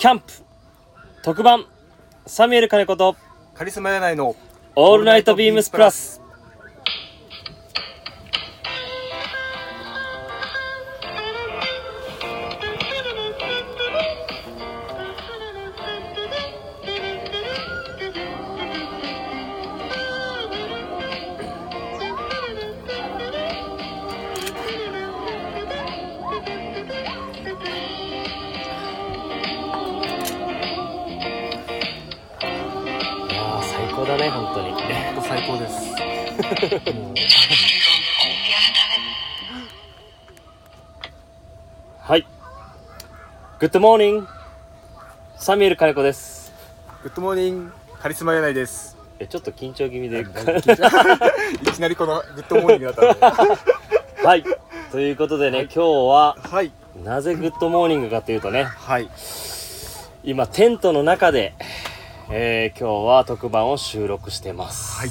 キャンプ。特番。サミュエル金子と。カリスマ柳井のオールナイトビームスプラスGood morning サミュエル金子です Good morning カリスマ柳井ですえちょっと緊張気味で。いきなりこの Good morning だったんではい。ということでね、今日ははい。なぜ Good morning かというとねはい。今テントの中で、えー今日は特番を収録してます。はい。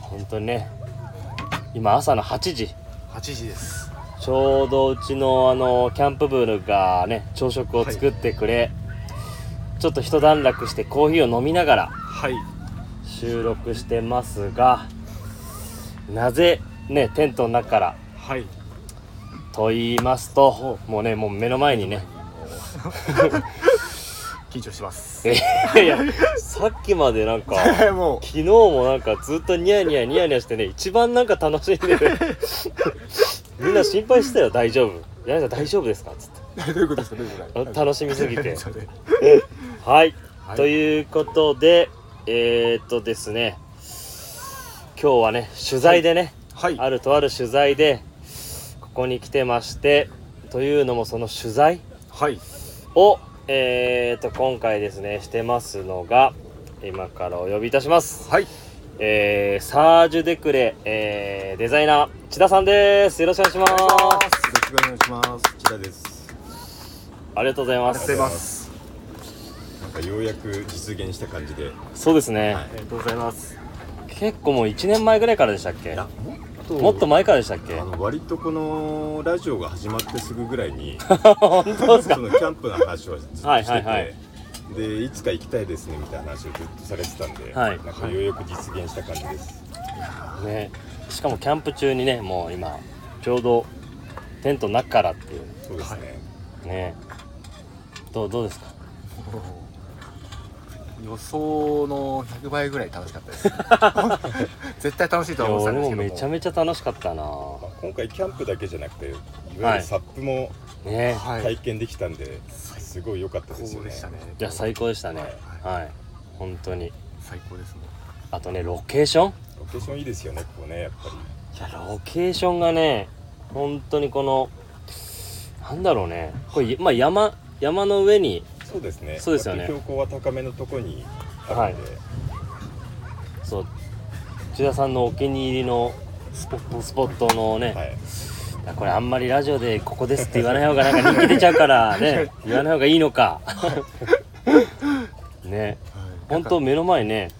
本当にね今朝の8時。8時ですちょうどうちのあのキャンプ部がね朝食を作ってくれ、ちょっと一段落してコーヒーを飲みながらはい。収録してますがなぜねテントの中からはい。と言いますともうねもう目の前にね。緊張します。えいやさっきまでなんかも昨日もなんかずっとニヤニヤニヤニヤしてね一番なんか楽しんでるみんな心配してたよ大丈夫。柳井さん大丈夫ですか？つって。う どういうことですかどういうことですかあ楽しみすぎて。はい、はい。ということでえー、っとですね。今日はね取材でね、はい。あるとある取材でここに来てましてというのもその取材はい。をえー、と今回ですねしてますのが今からお呼びいたします。はいえー、サージュ・デクレ、えー、デザイナー千田さんです。よろしくお願いします。よろしくお願いします。千田です。ありがとうございまありがとうございすます。なんかようやく実現した感じで。いそうですね、ありがとうございます。結構もう1年前ぐらいからでしたっけ？や、もっともっと前からでしたっけ？あの割とこのラジオが始まってすぐぐらいに 本当ですか？そのキャンプの話をずっとしてて、はいはいはいでいつか行きたいですねみたいな話をずっとされてたんで、はい。なんかようやく実現した感じです。ね。しかもキャンプ中にねもう今ちょうどテントの中からっていう。そうですね。ね。どうどうですか？予想の100倍ぐらい楽しかったです。絶対楽しいとは思ってた俺んですけども。めちゃめちゃ楽しかったな。まあ今回キャンプだけじゃなくて、いわゆるサップもね。はい。体験できたんで、すごい良かったですよね。最高でしたね。いや最高でしたね。はい。本当に。最高ですもんあとねロケーション？ロケーションいいですよね、ここねやっぱり。いやロケーションがね本当にこのなんだろうね。これ、まあ、山山の上にそうですね。そうですよね。標高は高めのところにあるんで、そう。千田さんのお気に入りのスポット。スポットのね、はい。これあんまりラジオでここですって言わない方がなんか人気出ちゃうから ね言わない方がいいのか。ね。本当目の前ね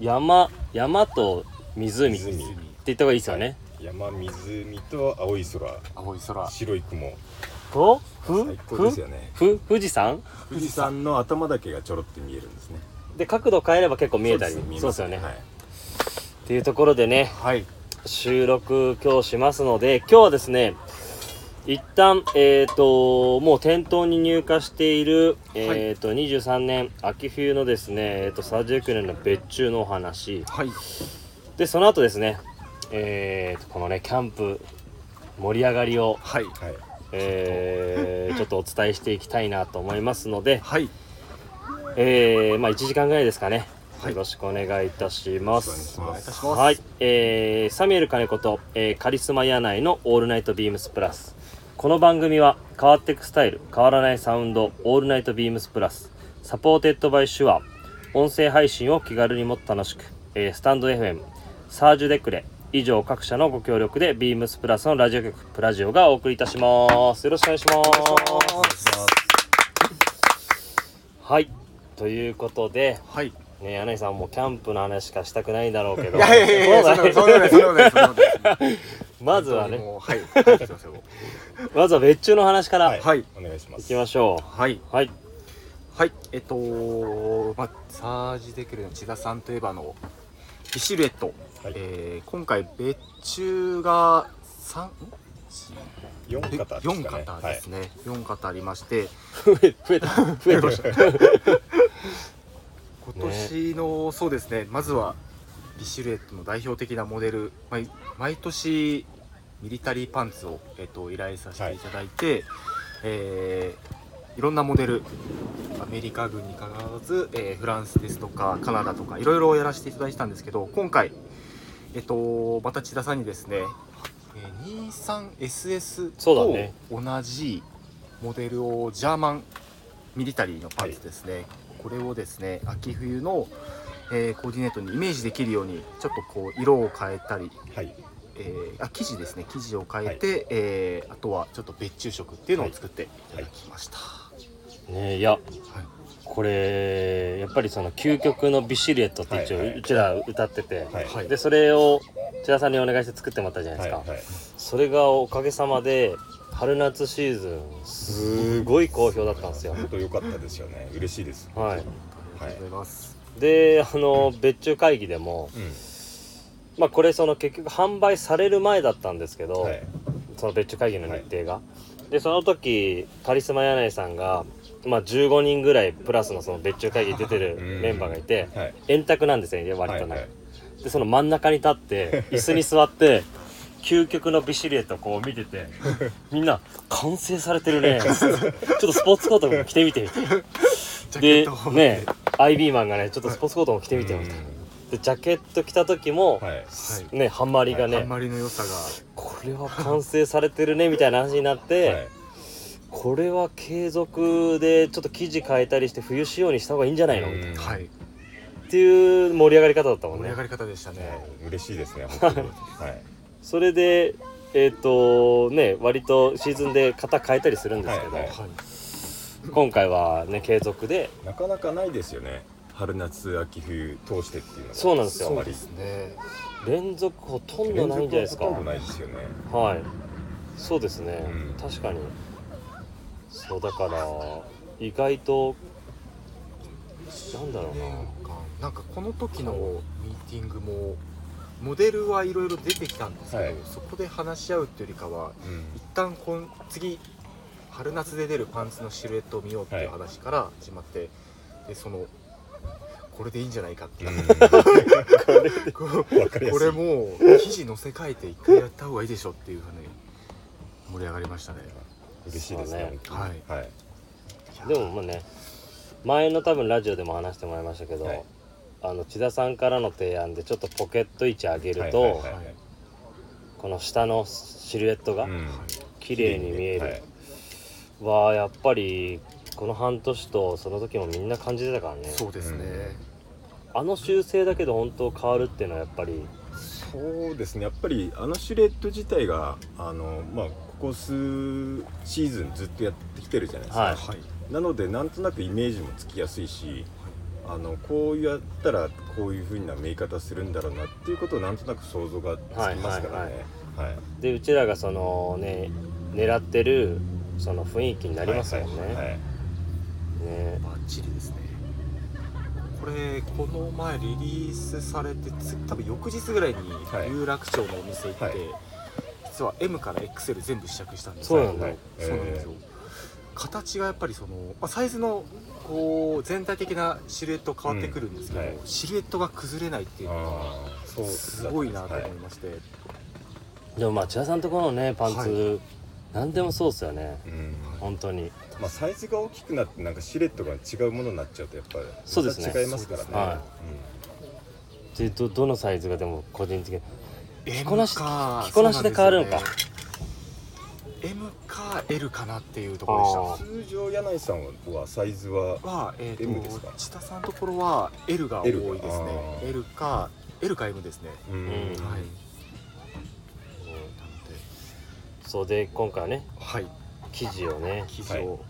山山と湖って湖言った方がいいですよね、山、湖と青い空、青い空。白い雲。とふ最高ですよね。ふ富士山？富士山の頭だけがちょろって見えるんですね。で角度変えれば結構見えたり。そうですよね、はい。っていうところでね。はい収録今日しますので今日はですね一旦えっ、ともう店頭に入荷している、えっ、と23年秋冬のですねえっ、と39年の別注のお話。はい。でその後ですねえー、とこのねキャンプ盛り上がりを、はい。はい。えーちょっとお伝えしていきたいなと思いますので、はい。えーまあ1時間ぐらいですかね、はい。よろしくお願いいたします。はい、えーサミュエル金子と、えーカリスマ柳井の All Night BEAMS+。この番組は変わっていくスタイル変わらないサウンド All Night BEAMS+。Supported by SHURE 音声配信を気軽にもっと楽しく、えースタンド FM サージュデクレ以上各社のご協力でビームスプラスのラジオ局プラジオがお送りいたします。よろしくお願いします。はい。ということではいね柳井さんもうキャンプの話しかしたくないんだろうけど。いやいやいやそんなそんなことないそんなことないそんなことないまずはね。はいはいすい。まずは別注の話からはい。い。はい。お願いします。きましょはい。うはい。はい。えっとまあサージデクルの千田さんといえばあのビシルエット、はい。えー今回別注が3ん4型ですかね。4型ですね、4型ありまして。増え増えた増えました 今年の、そうですねまずはビシルエットの代表的なモデル毎毎年ミリタリーパンツを、えっと依頼させていただいて、えーいろんなモデルアメリカ軍にかかわらず、えーフランスですとかカナダとかいろいろやらせていただいてたんですけど今回えっとまた千田さんにですね、えー 23SS と同じモデルをジャーマンミリタリーのパンツですね、これをですね秋冬の、えーコーディネートにイメージできるようにちょっとこう色を変えたり、はい。えーあ生地ですね。生地を変えて、えーあとはちょっと別注色っていうのを作ってい。ただきました、ねいやこれやっぱりその究極のビシリエットって一応はいはい。うちら歌ってて、はいはい。でそれを千田さんにお願いして作ってもらったじゃないですか、はいはい。それがおかげさまで春夏シーズンすごい好評だったんですよ。本当良かったですよね。嬉しいです。はい。ありがとうござい。ます、であの別注会議でもうん。まあこれその結局販売される前だったんですけど、はい。その別注会議の日程が、でその時カリスマ柳井さんがまあ15人ぐらいプラスのその別注会議に出てるうん。メンバーがいてはい。円卓なんですよね割とね、はいはい。でその真ん中に立って椅子に座って究極のビシリエットをこう見てて みんな完成されてるね。ちょっとスポーツコートも着てみて。みたいでットをね IB マンがねちょっとスポーツコートも着てみてみたいな。うん。でジャケット着た時も、はい。はいねハンマリがね、あんまりの良さが。これは完成されてるねみたいな話になって、はい。これは継続でちょっと生地変えたりして冬仕様にした方がいいんじゃないの、うん。みたいな。はい。っていう盛り上がり方だったもんね。盛り上がり方でしたね、はい。嬉しいですね はいそれでえっ、とね割とシーズンで型変えたりするんですけど、はいはい。はい今回はね継続で。なかなかないですよね。春夏秋冬通してっていうのが。そうなんですよ。あまりですね。連続ほとんどないんじゃないですか。ほとんどないですよね。はい。そうですね、うん。確かに。そうだから意外となんだろうな。なんか。なんかこの時のミーティングもモデルはいろいろ出てきたんですけど、はい。そこで話し合うっていうよりかはうん。一旦こん次春夏で出るパンツのシルエットを見ようっていう話から始まって、でそのこれでいいんじゃないかっていう、こわかりやすい。これもう生地乗せ替えて一回やった方がいいでしょっていうふうに盛り上がりましたね。嬉しいですねそう本当に。はい。でもまあね前の多分ラジオでも話してもらいましたけど、はいあの千田さんからの提案でちょっとポケット位置上げると、はいはいはいこの下のシルエットがうん。綺麗に見える、はい。はやっぱりこの半年とその時もみんな感じてたからね。そうですね、あの修正だけで本当変わるっていうのはやっぱり？そうですね。やっぱりあのシルエット自体があのまあここ数シーズンずっとやってきてるじゃないですか、はい。はい。なのでなんとなくイメージもつきやすいしあのこうやったらこういう風な見え方するんだろうなっていうことをなんとなく想像がつきますからね。はいでうちらがそのね狙ってるその雰囲気になりますよね、はいはいね。バッチリですね。これこの前リリースされてつ多分翌日ぐらいにはい。有楽町のお店行って、はい。実は M から XL 全部試着したんですそうなんだ。はいそうなんですよ、形がやっぱりその、まあ、サイズのこう全体的なシルエット変わってくるんですけど、うんはい。シルエットが崩れないっていうのがすごいなと思いはいまして、でもまあ千田さんとこのねパンツ、は何でもそうっすよね。うん。本当に。まあ、サイズが大きくなってなんかシルエットが違うものになっちゃうとやっぱりそうですね。違いますからね。そうでどどのサイズがでも個人的に？着こなし着こなしで変わるんか M か L かなっていうところでした。通常柳井さんはサイズはは、えー、M ですか？と千田さんのところは L が多いですね。L か L か M ですね、うん。うんはい。そうで今回はねはい。生地をね。生地を、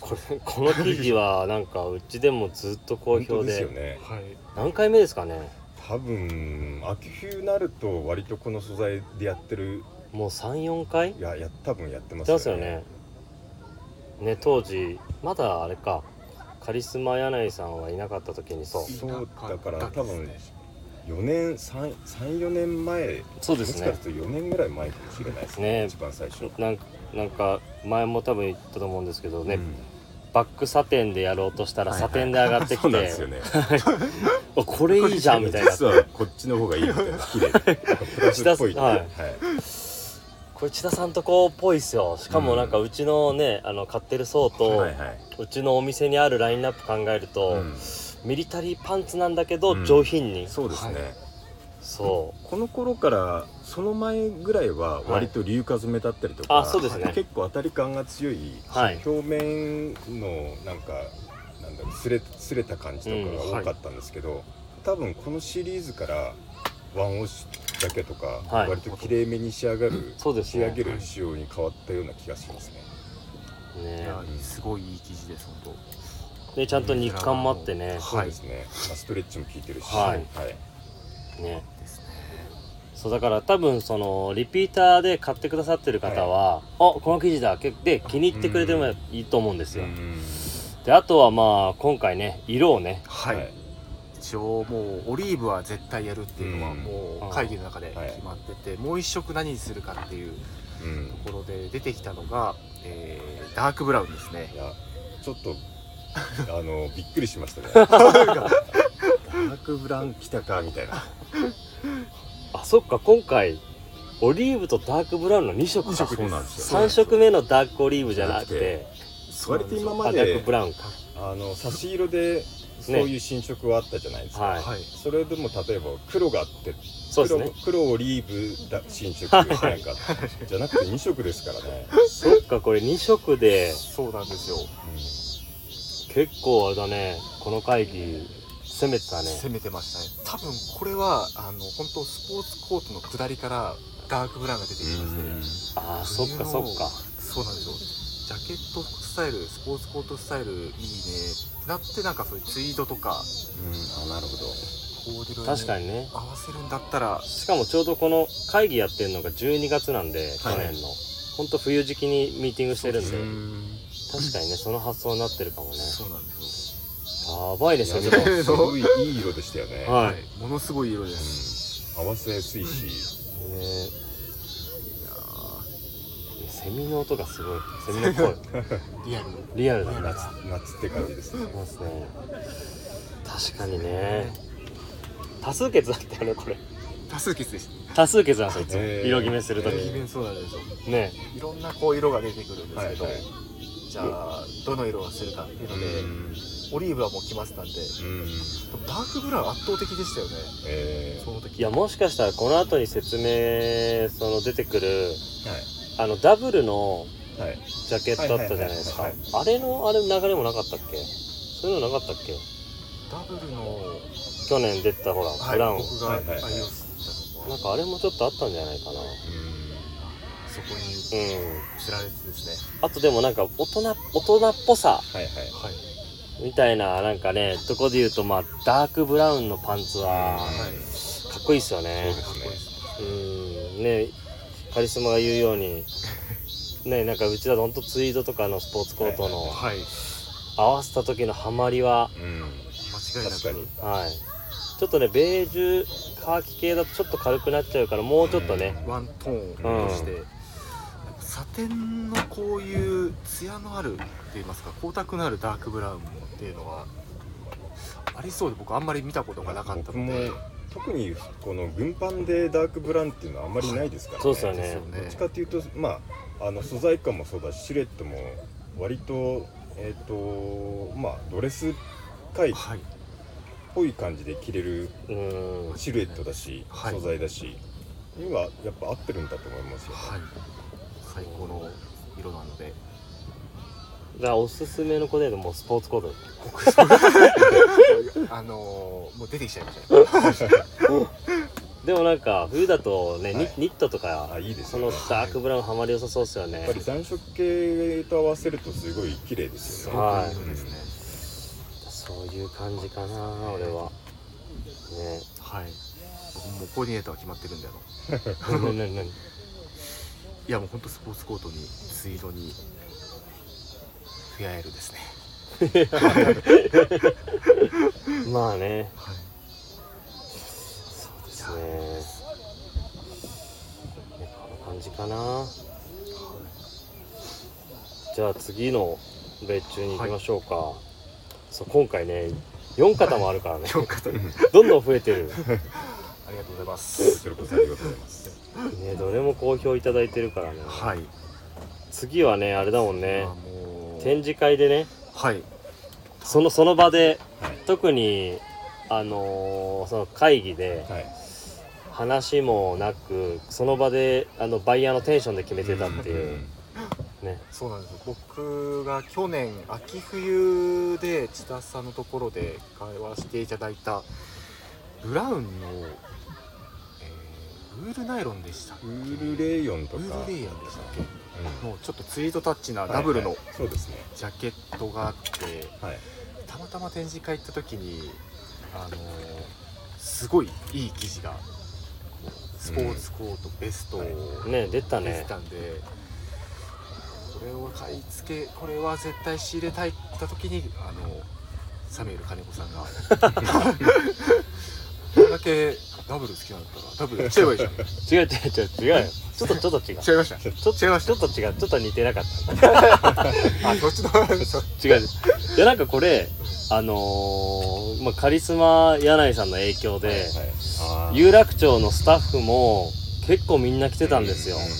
これこの生地はなんかうちでもずっと好評で。すでよね。はい。何回目ですかね？多分秋冬になると割とこの素材でやってるもう34回？いやや多分やってますよね。ますよね。ね当時まだあれか。カリスマ柳井さんはいなかった時にそう。そうだから多分4年34年前。そうですね。もしかすると4年ぐらい前かもしれないですね。ね。一番最初なんかなんか前も多分言ったと思うんですけどね、うん。バックサテンでやろうとしたらはいはい。サテンで上がってきて、そうなんですよね。あこれいいじゃんみたいな。実はこっちの方がいいみたいな。綺麗。プラスっぽいってはい。はいこれ千田さんとこっぽいっすよ。しかもなんかうちのねあの買ってる層と、はいはい。うちのお店にあるラインナップ考えると、うん。ミリタリーパンツなんだけどうん。上品に、そうですね、はい。そこの頃からその前ぐらいは割と硫化詰めだったりとか、あそうですね。結構当たり感が強い、はい。表面のなんかなんだろうすれすれた感じとかが多かったんですけど、多分このシリーズからワンオッシュだけとか、はい。割ときれいめに仕上がる、そうですね。仕上げる仕様に変わったような気がしますね。うね。いやすごいいい生地です本でちゃんと日韓もあってね。そうですね、まあ、ストレッチも効いてるし、はい。はい。ね。当ですね。そうだから多分そのリピーターで買ってくださってる方は、あこの生地だ。けで気に入ってくれてもいいと思うんですよ、うん。であとはまあ今回ね色をね。はい、はい一応もうオリーブは絶対やるっていうのはうん。もう会議の中で決まってて、もう一色何にするかっていううん。ところで出てきたのが、えーダークブラウンですね。いやちょっと あのびっくりしましたね。ダークブラウン来たかみたいな。あそっか今回オリーブとダークブラウンの2色か。そうなんですよ。3色目のダークオリーブじゃなくて。割と今まあダーでクブラウンか。あの差し色でそういう新色はあったじゃないですか、はい。はい。それでも例えば黒があってそうですね。黒黒オリーブだ新色なんかじゃなくて2色ですからね、そっかこれ2色で。そうなんですよ。結構あれだね。この会議攻めてたね。攻めてましたね。多分これはあの本当スポーツコートの下りからダークブラウンが出てきまして、あーそっかそっか。そうなんですよジャケットスタイルスポーツコートスタイルいいねってなってなんかそういうツイードとかうんあなるほど。コーデュロイ確かにね。合わせるんだったら。しかもちょうどこの会議やってるのが12月なんで去はい。年の、ほんと冬時期にミーティングしてるんで。確かにねその発想になってるかもね。そうなんですやばいですよでもでも。すごいいい色でしたよね、よ、はい。はい、ものすごい色です、合わせやすいし、ねセミの音がすごい。セミの声。ー リアル。リアルだな夏夏って感じですね。ますね。確かにね。多数決だったよねこれ。多数決でした。多数決なんですよいつも。へー。色決めするとき。へー。イベントそうなんですよ。ね。いろんなこう色が出てくるんですけど、はいはい。じゃあどの色をするかっていうので、うん。オリーブはもう決まってたんでうん。でもダークブラウン圧倒的でしたよね。えその時。いやもしかしたらこの後に説明その出てくるー、あのダブルのジャケットあったじゃないですか。あれのあれ流れもなかったっけ？そういうのなかったっけ？ダブルの去年出てたほら、はいブラウン。なんかあれもちょっとあったんじゃないかな。そこにうん。知られてですね。あとでもなんか大人大人っぽさ。みたいななんかねとこで言うとまあダークブラウンのパンツははい。かっこいいっすよね。うん。ねカリスマが言うようにねなんかうちだとほんとツイードとかのスポーツコートのはい。合わせた時のハマりはうん。間違いなく。はい。ちょっとねベージュカーキ系だとちょっと軽くなっちゃうからもうちょっとね。ワントーンとして、サテンのこういうツヤのあるって言いますか光沢のあるダークブラウンっていうのはありそうで僕あんまり見たことがなかったので特にこの軍パンでダークブラウンっていうのはあんまりないですからね。そうですよね。どっちかっていうとまああの素材感もそうだしシルエットも割とえっ、とまあドレス界っはい。ぽい感じで着れるうん。シルエットだし、はい。素材だしにはやっぱ合ってるんだと思いますよ、はい。最高の色なのでだからおすすめの子でもうスポーツコート あのー、もう出てきちゃいましたね。でもなんか冬だとね、ニはい。ニットとかあいいですそよね。のダークブラウンハマり良さそうですよね。やっぱり残色系と合わせるとすごい綺麗ですよね。はい。いい色ですね、そういう感じかな俺は。ね。はい。僕もうコーディネートは決まってるんであの。何何何いやもうほんとスポーツコートにツイードにフェアエルですね。まあね。はいそうですね。ねこんな感じかな。じゃあ次の別注に行きましょうか、そう今回ね4型もあるからね。どんどん増えてる。ありがとうございます。こそありがとうございます。ねどれも好評いただいてるからね。はい。次はねあれだもんね展示会でねはい。そのその場ではい。特にあのーその会議ではい。話もなくその場であのバイヤーのテンションで決めてたっていうね。そうなんですよ。僕が去年秋冬で千田さんのところで会話していただいたブラウンの、えーウールナイロンでしたっけ？ウールレイヨンとか。ウールレイヤンでしたっけ？うん。のちょっとツイートタッチなダブルのジャケットがあってはい。たまたま展示会行った時にあのーすごいいい生地がスポーツコート、ベストをはい。ね出たね。たんで、これを買い付けこれは絶対仕入れたいった時にあのサミュエル金子さんが これだけダブル好きなんだったらダブルやっちゃえばいいじゃん違う。違う違う違う。よちょっとちょっと違う。違いました？ちょっと違いました？ちょっと違う。ちょっと似てなかった。あそっちのそう違う。いやなんかこれあのーまあ、カリスマ柳井さんの影響で、はいあー。有楽町のスタッフも結構みんな来てたんですよ、うんうん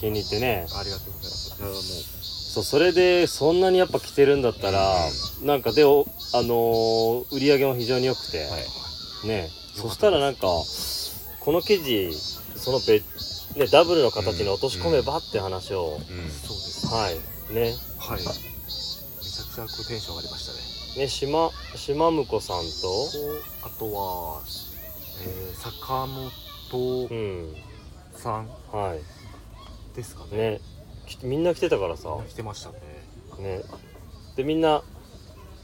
気に入ってね。ありがとうございます。いやもうそうそれでそんなにやっぱ来てるんだったら、なんかでおあのー売り上げも非常に良くて、はいね。そしたらなんかこの生地そのべ、ね、ダブルの形に落とし込めばって話を、うん。そうですはい。ね。はい。めちゃくちゃこうテンション上がりましたね。ね島島婿さんと？あとは、えー、坂本うん。さん。はですかね。いね。きみんな来てたからさ。来てましたね。ね。でみんな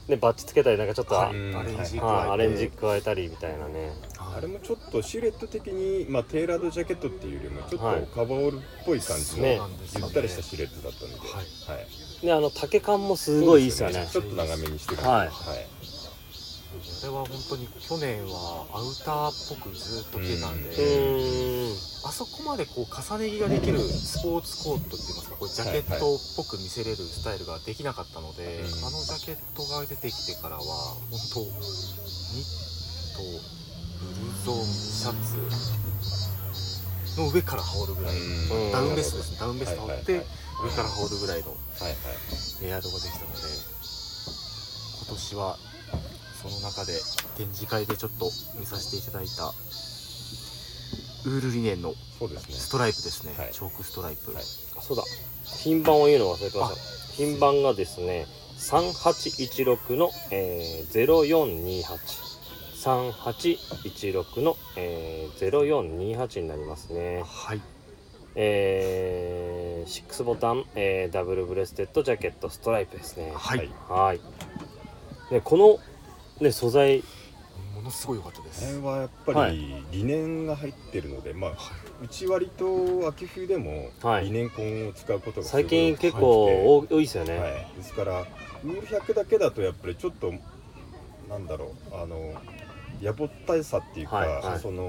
ねバッチつけたりなんかちょっと、アレンジアレンジ加加えたりみたいなね。あれもちょっとシルエット的に、まあ、テーラードジャケットっていうよりもちょっはい。とカバーオールっぽい感じの、ゆったりしたシルエットだったんで、はい。はい、であの丈感もすごいいいですよね。ちょっと長めにしてるはい。はいこれは本当に去年はアウターっぽくずっと着てたんで、ん。あそこまでこう重ね着ができるスポーツコートって言いますかこうジャケットっぽく見せれるスタイルができなかったので、うん。あのジャケットが出てきてからは本当ニットブルゾンシャツの上から羽織るぐらい、うん。ダウンベストですね。ダウンベスト羽織って、はいはい。上から羽織るぐらいのはいはい。レイヤードができたので今年はその中で展示会でちょっと見させていただいたウールリネンのストライプですね、はい。チョークストライプ、はい。そうだ。品番を言うの忘れてました品番がですね3816の、えー、0428 3816の、えー、0428になりますね。はい。えー、6ボタン、えー、ダブルブレステッドジャケットストライプですね。はい、はい。はいねこのね素材。ものすごい良かったであれすはやっぱはり理念が入ってるので、まあうち割と秋冬でもはい。理念根を使うことが最い近結多構多いですよね、はい、ですからウール100だけだとやっぱりちょっとなんだろうあのやぼったさっていうか、はいはい。その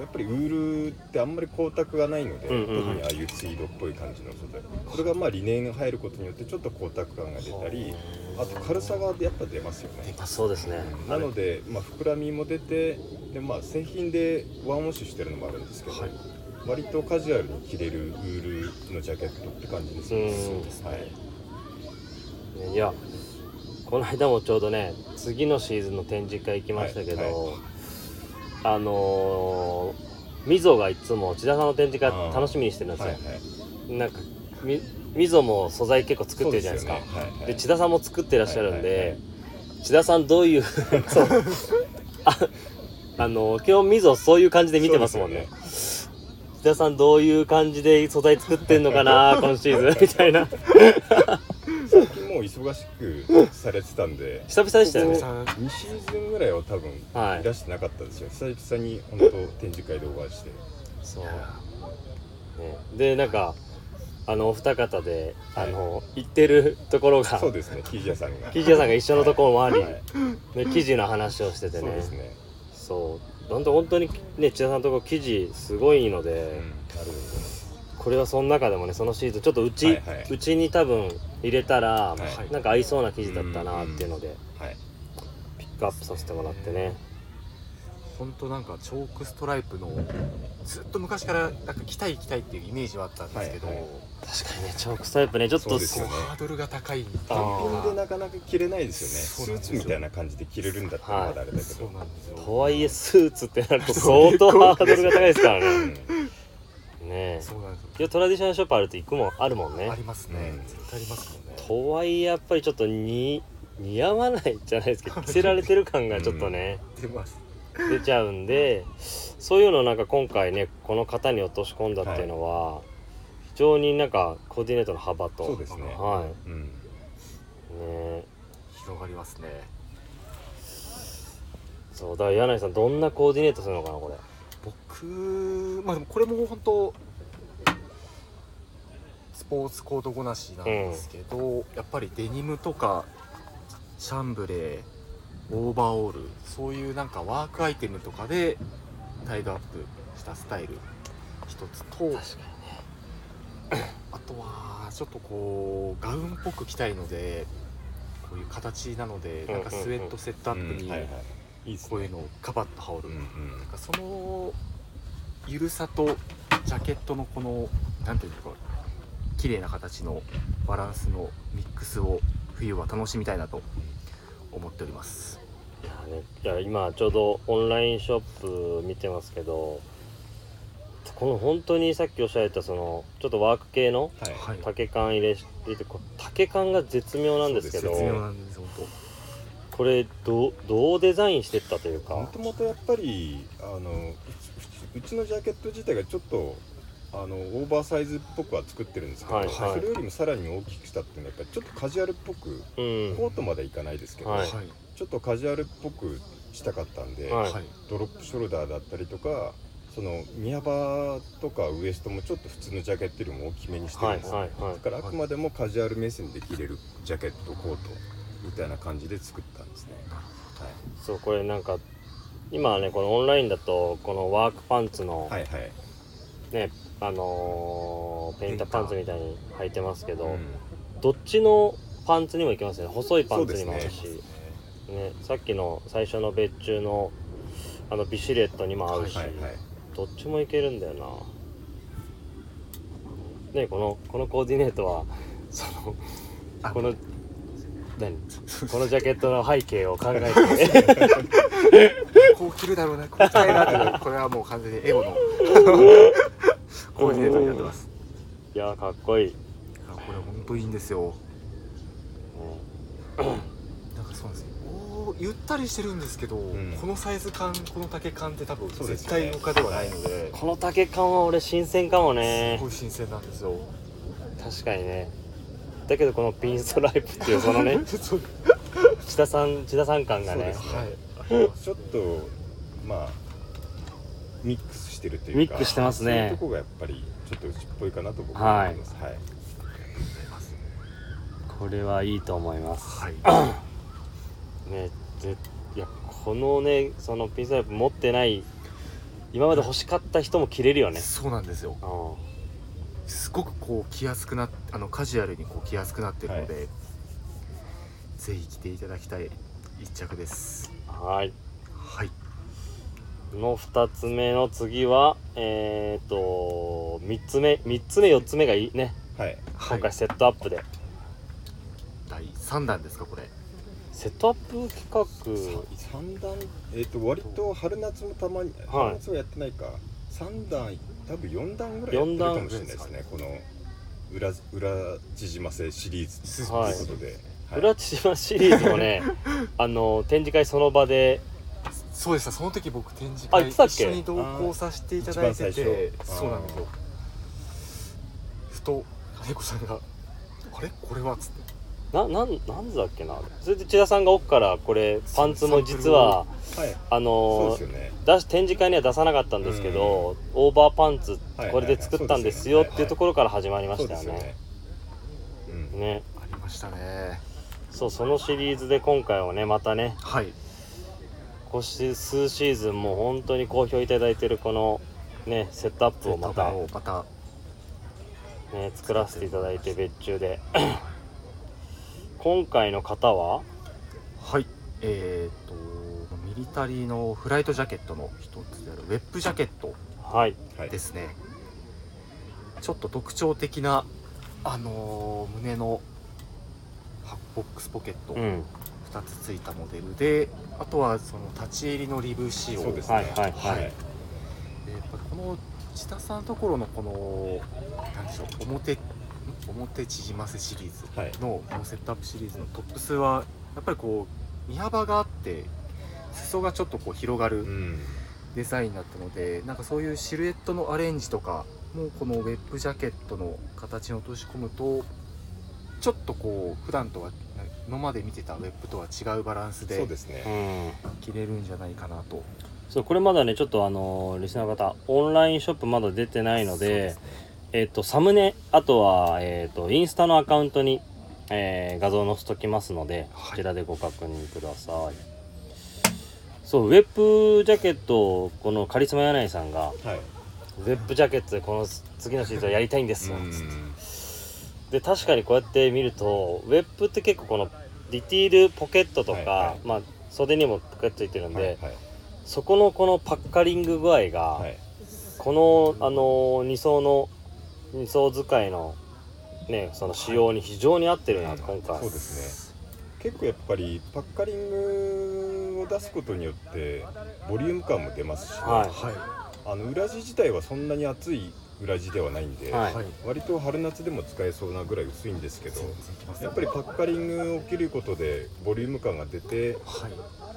やっぱりウールってあんまり光沢がないので、うんうんうん。特にああいうツイードっぽい感じの素材。それがまあ理念が入ることによってちょっと光沢感が出たりあと軽さがやっぱ出ますよね。あそうですね。なので、まあ、膨らみも出てで、まあ、製品でワンウォッシュしてるのもあるんですけど、はい。割とカジュアルに着れるウールのジャケットって感じですうんそうですはい。ねいやこの間もちょうどね次のシーズンの展示会行きましたけど、はいはあのー、みぞがいつも千田さんの展示会楽しみにしてるんですよ、はいはい。なんかみみぞも素材結構作ってるじゃないですか。そうよね。はいはいで千田さんも作ってらっしゃるんで、はいはいはい。千田さんどういう そう。ああの今日みぞそういう感じで見てますもんね。千田さんどういう感じで素材作ってんのかな 今シーズン。みたいな もう忙しくされてたんで。久々でしたよね。さん2シーズンぐらいは多分はい。いらしてなかったですよ。久々に本当展示会でお会いして。そう、ね、でなんかあのお二方で、はい。あの行ってるところがそうですね。生地屋さんが。生地屋さんが一緒のところもあり、はい。ね、生地の話をしててね。そうですね。そう。本当本当にね千田さんのところ生地すごいので、うん。なるこれはその中でもねそのシーズンちょっとうち、はいはい。うちに多分入れたら、はい。なんか合いそうな生地だったなっていうので、はい。ピックアップさせてもらってね。本当なんかチョークストライプのずっと昔からなんか着たい着たいっていうイメージはあったんですけど、はいはい。確かにねチョークスタイプねちょっとねハードルが高い単品でなかなか着れないですよね。スーそうなんですよ。ツみたいな感じで着れるんだったらまだあれだけそうど、なんですよ。とはいえスーツってなると相当ハードルが高いですからね。うんね。えそうなんですよ。トラディショナルショップあると行くもんあるもんね。ありますね、うん。絶対ありますもんね。とはいえやっぱりちょっとに似合わないじゃないですけど 着せられてる感がちょっとね、出ます。出ちゃうんでそういうのをなんか今回ねこの型に落とし込んだっていうのは、非常になんかコーディネートの幅とそうですね。はうん。いね。広がりますね。そうだから柳井さんどんなコーディネートするのかなこれ僕まあでもこれも本当スポーツコートごなしなんですけど、やっぱりデニムとかシャンブレーオーバーオールそういうなんかワークアイテムとかでタイドアップしたスタイル一つとあとはちょっとこうガウンっぽく着たいのでこういう形なのでなんかスウェットセットアップにいはいこういうのをカバッと羽織る、うんうん。なんかそのゆるさとジャケットのこのなんていうのか綺麗な形のバランスのミックスを冬は楽しみたいなと思っております。いや,、ね、いや今ちょうどオンラインショップ見てますけどこの本当にさっきおっしゃられたそのちょっとワーク系のはい。はい丈感入れ入れてこう丈感が絶妙なんですけど絶妙なんです本これどうどうデザインしてったというか？もともとやっぱりあのうちのジャケット自体がちょっとあのオーバーサイズっぽくは作ってるんですけど、はいはい。それよりもさらに大きくしたっていうのはやっぱりちょっとカジュアルっぽくうん。コートまでいかないですけど、はい。ちょっとカジュアルっぽくしたかったんで、はい。はいドロップショルダーだったりとかその身幅とかウエストもちょっと普通のジャケットよりも大きめにしてるはいんです、はいはい。だからあくまでもカジュアル目線で着れるジャケットコートみたいな感じで作ったんですね、そうこれなんか今はねこのオンラインだとこのワークパンツのはい、はい。はいねあのーペインターパンツみたいに履いてますけど、うん。どっちのパンツにもいけますよね。細いパンツにもあるし。ね。さっきの最初の別注のあのビシレットにも合うし、はいはい。どっちもいけるんだよな。ねこのこのコーディネートはそのあこの何？このジャケットの背景を考えて。こう着るだろうなこう着たいなってこれはもう完全にエゴの。コーディネートになってます。いやかっこいい、いやこれ本当いいんですよ。うん。なんかそうなんですよ。おーゆったりしてるんですけど、ん。このサイズ感この丈感って多分絶対他ではないので。この丈感は俺新鮮かもね。すごい新鮮なんですよ。確かにねだけどこのピンストライプっていうそのね 千田さん千田さん感がね。はいちょっとまあミックスしてるというかミックスしてますね。そういうとこがやっぱりちょっとうちっぽいかなと僕は思います。はい、これはいいと思います。はい。ねでいやこのねそのピンストライプ持ってない今まで欲しかった人も着れるよね。そうなんですよ。うんすごくこう着やすくなっあのカジュアルにこう着やすくなってるので、ぜひ着ていただきたい一着です。はい。はい。の2つ目の次はえっ、と3つ目3つ目4つ目がいいね。はい。今回はい、セットアップで、第3弾ですかこれ。セットアップ企画。三段えっ、と割と春夏もたまに、春夏はやってないか。三段多分四段ぐらいやってるかもしれないですねこの裏裏縮ませシリーズとはいいうことで、はい。裏千島シリーズもね あの展示会その場で。そうでしたその時僕展示あ会一緒に同行させていただいてて最初。そうなんですよ。ふと金子さんが「あれ？これは?」っつってななんなんでだっけなそれで千田さんが奥からこれパンツも実ははい。あのね。出し展示会には出さなかったんですけど、オーバーパンツはいこれで作ったんですよっていうところから始まりましたよね。ね。うん。ね。ありましたね。そうそのシリーズで今回はねまたねはい。今年数シーズンも本当に好評いただいてるこのねセットアップをまた、をまたね、作らせていただいて別注で今回の方は？はい。えっ、とミリタリーのフライトジャケットの一つである WEPジャケットはい。はい。ですね、ちょっと特徴的なあのー胸のボックスポケット。うん。2つついたモデルで、あとはその立ち襟のリブ仕様。そうですね。はいはいはい。でやっぱりこの千田さんのところのこのなんでしょう表ん表縮ませシリーズはいのこのセットアップシリーズのトップスはやっぱりこう身幅があって裾がちょっとこう広がるうん。デザインだったのでなんかそういうシルエットのアレンジとかもこの WEPジャケットの形に落とし込むとちょっとこう普段とは今まで見てたウェッブとは違うバランスそうでですね。うん着れるんじゃないかなとそうこれまだねちょっとあのリスナーの方オンラインショップまだ出てないのでねえっ、とサムネあとはえっ、とインスタのアカウントに、えー画像載せときますので、はい。こちらでご確認ください。そうウェッブジャケットをこのカリスマ柳井さんがはい。ウェッブジャケットでこの次のシーズンやりたいんですよ。うん。つってで確かにこうやって見るとウェッブって結構このディティールポケットとか、はいはい。まあ袖にもポケットついてるんで、はいはい。そこのこのパッカリング具合が、はい。このあの2層の2層使いのねその仕様に非常に合ってるな、はい今回そうですね。結構やっぱりパッカリングを出すことによってボリューム感も出ますし、はいはいあの裏地自体はそんなに厚い裏地ではないんで、はい割と春夏でも使えそうなぐらい薄いんですけどやっぱりパッカリングを切ることでボリューム感が出ては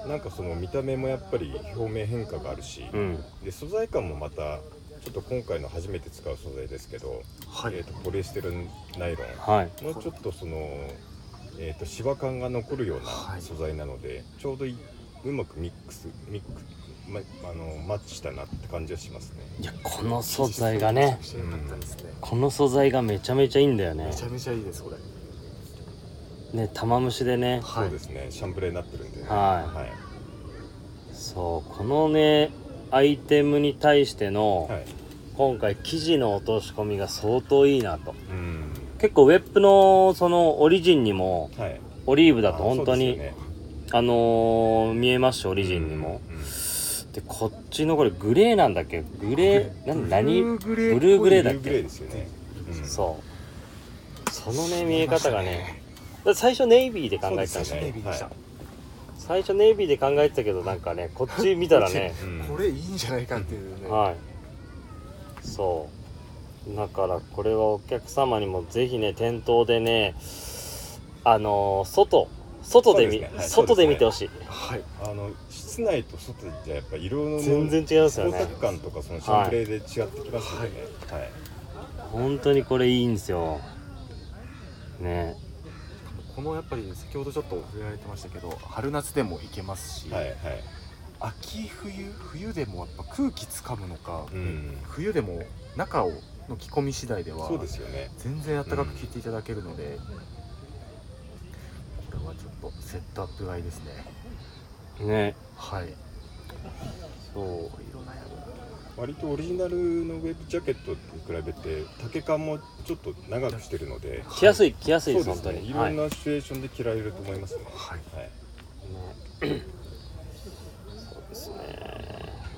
いなんかその見た目もやっぱり表面変化があるし、うんで素材感もまたちょっと今回の初めて使う素材ですけど、はい。えー、とポリエステルナイロはい。ンのちょっとその、えー、とシワ感が残るようはない。素材なので、ちょうどいうまくミックスミックまあのマッチしたなって感じはしますね。いやこの素材がねめちゃめちゃ良かったですねこの素材がめちゃめちゃいいんだよね。めちゃめちゃいいですこれ。ね玉虫でね。はいそうですね。シャンブレーになってるんで、ね、はい。はい。そうこのねアイテムに対しての、はい。今回生地の落とし込みが相当いいなと。うん。結構ウェップのそのオリジンにもはい。オリーブだと本当にあね。あのー見えますしオリジンにも、うんうん。でこっちのこれグレーなんだっけ？グレー何何？ブルーグレーだっけ？ね、うん。そう。そのね見え方がね。最初ネイビーで考えてたんだよね。そう最初ネイビーで考えてたけどなんかねこっち見たらね。うん。これいいんじゃないかっていうね、はい。そう。だからこれはお客様にもぜひね店頭でねあのー外外で見そうですね。はい。外で見てほしい、はい。あの室内と外じゃやっぱ色の全然違いますよね。光沢感とかそのシャンプレーで違ってきますよね。はい、本当にこれいいんですよ。ねこのやっぱり先ほどちょっと触れられてましたけど春夏でもいけますし、はいはい。秋冬冬でもやっぱ空気つかむのか、うん。冬でも中をの着込み次第ではそうですよね。全然暖かく着ていただけるので、これはちょっとセットアップ買いですね。ね。はい。そう割とオリジナルのウェブジャケットに比べて丈感もちょっと長くしてるので。着やすい着やすいです本当に。いろんなシチュエーションで着られると思いますねはい。はい。ねそうですね。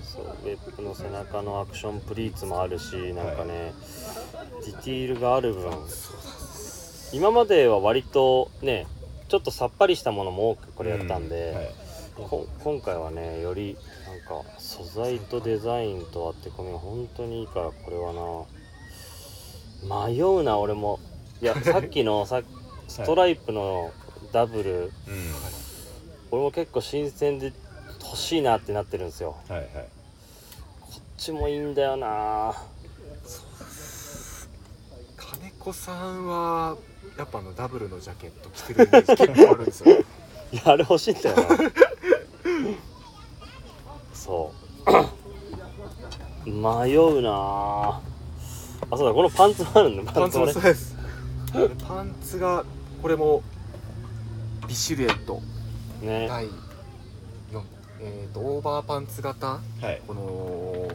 そうウェップの背中のアクションプリーツもあるしなんかね、ディティールがある分今までは割とねちょっとさっぱりしたものも多くこれやったんで、今回はねよりなんか素材とデザインと当て込みが本当にいいからこれはな。迷うな俺も。いや さっきのさストライプのダブル、うん。俺も結構新鮮で欲しいなってなってるんですよ。はいはい。こっちもいいんだよな。金子さんはやっぱあのダブルのジャケット着てるイメージ結構あるんですよ。いやあれ欲しいんだよな そう。迷うなああそうだこのパンツもあるんだパンツもね。そうです。で パンツがこれもビシルエット。ね。第4えー、とオーバーパンツ型。はい。この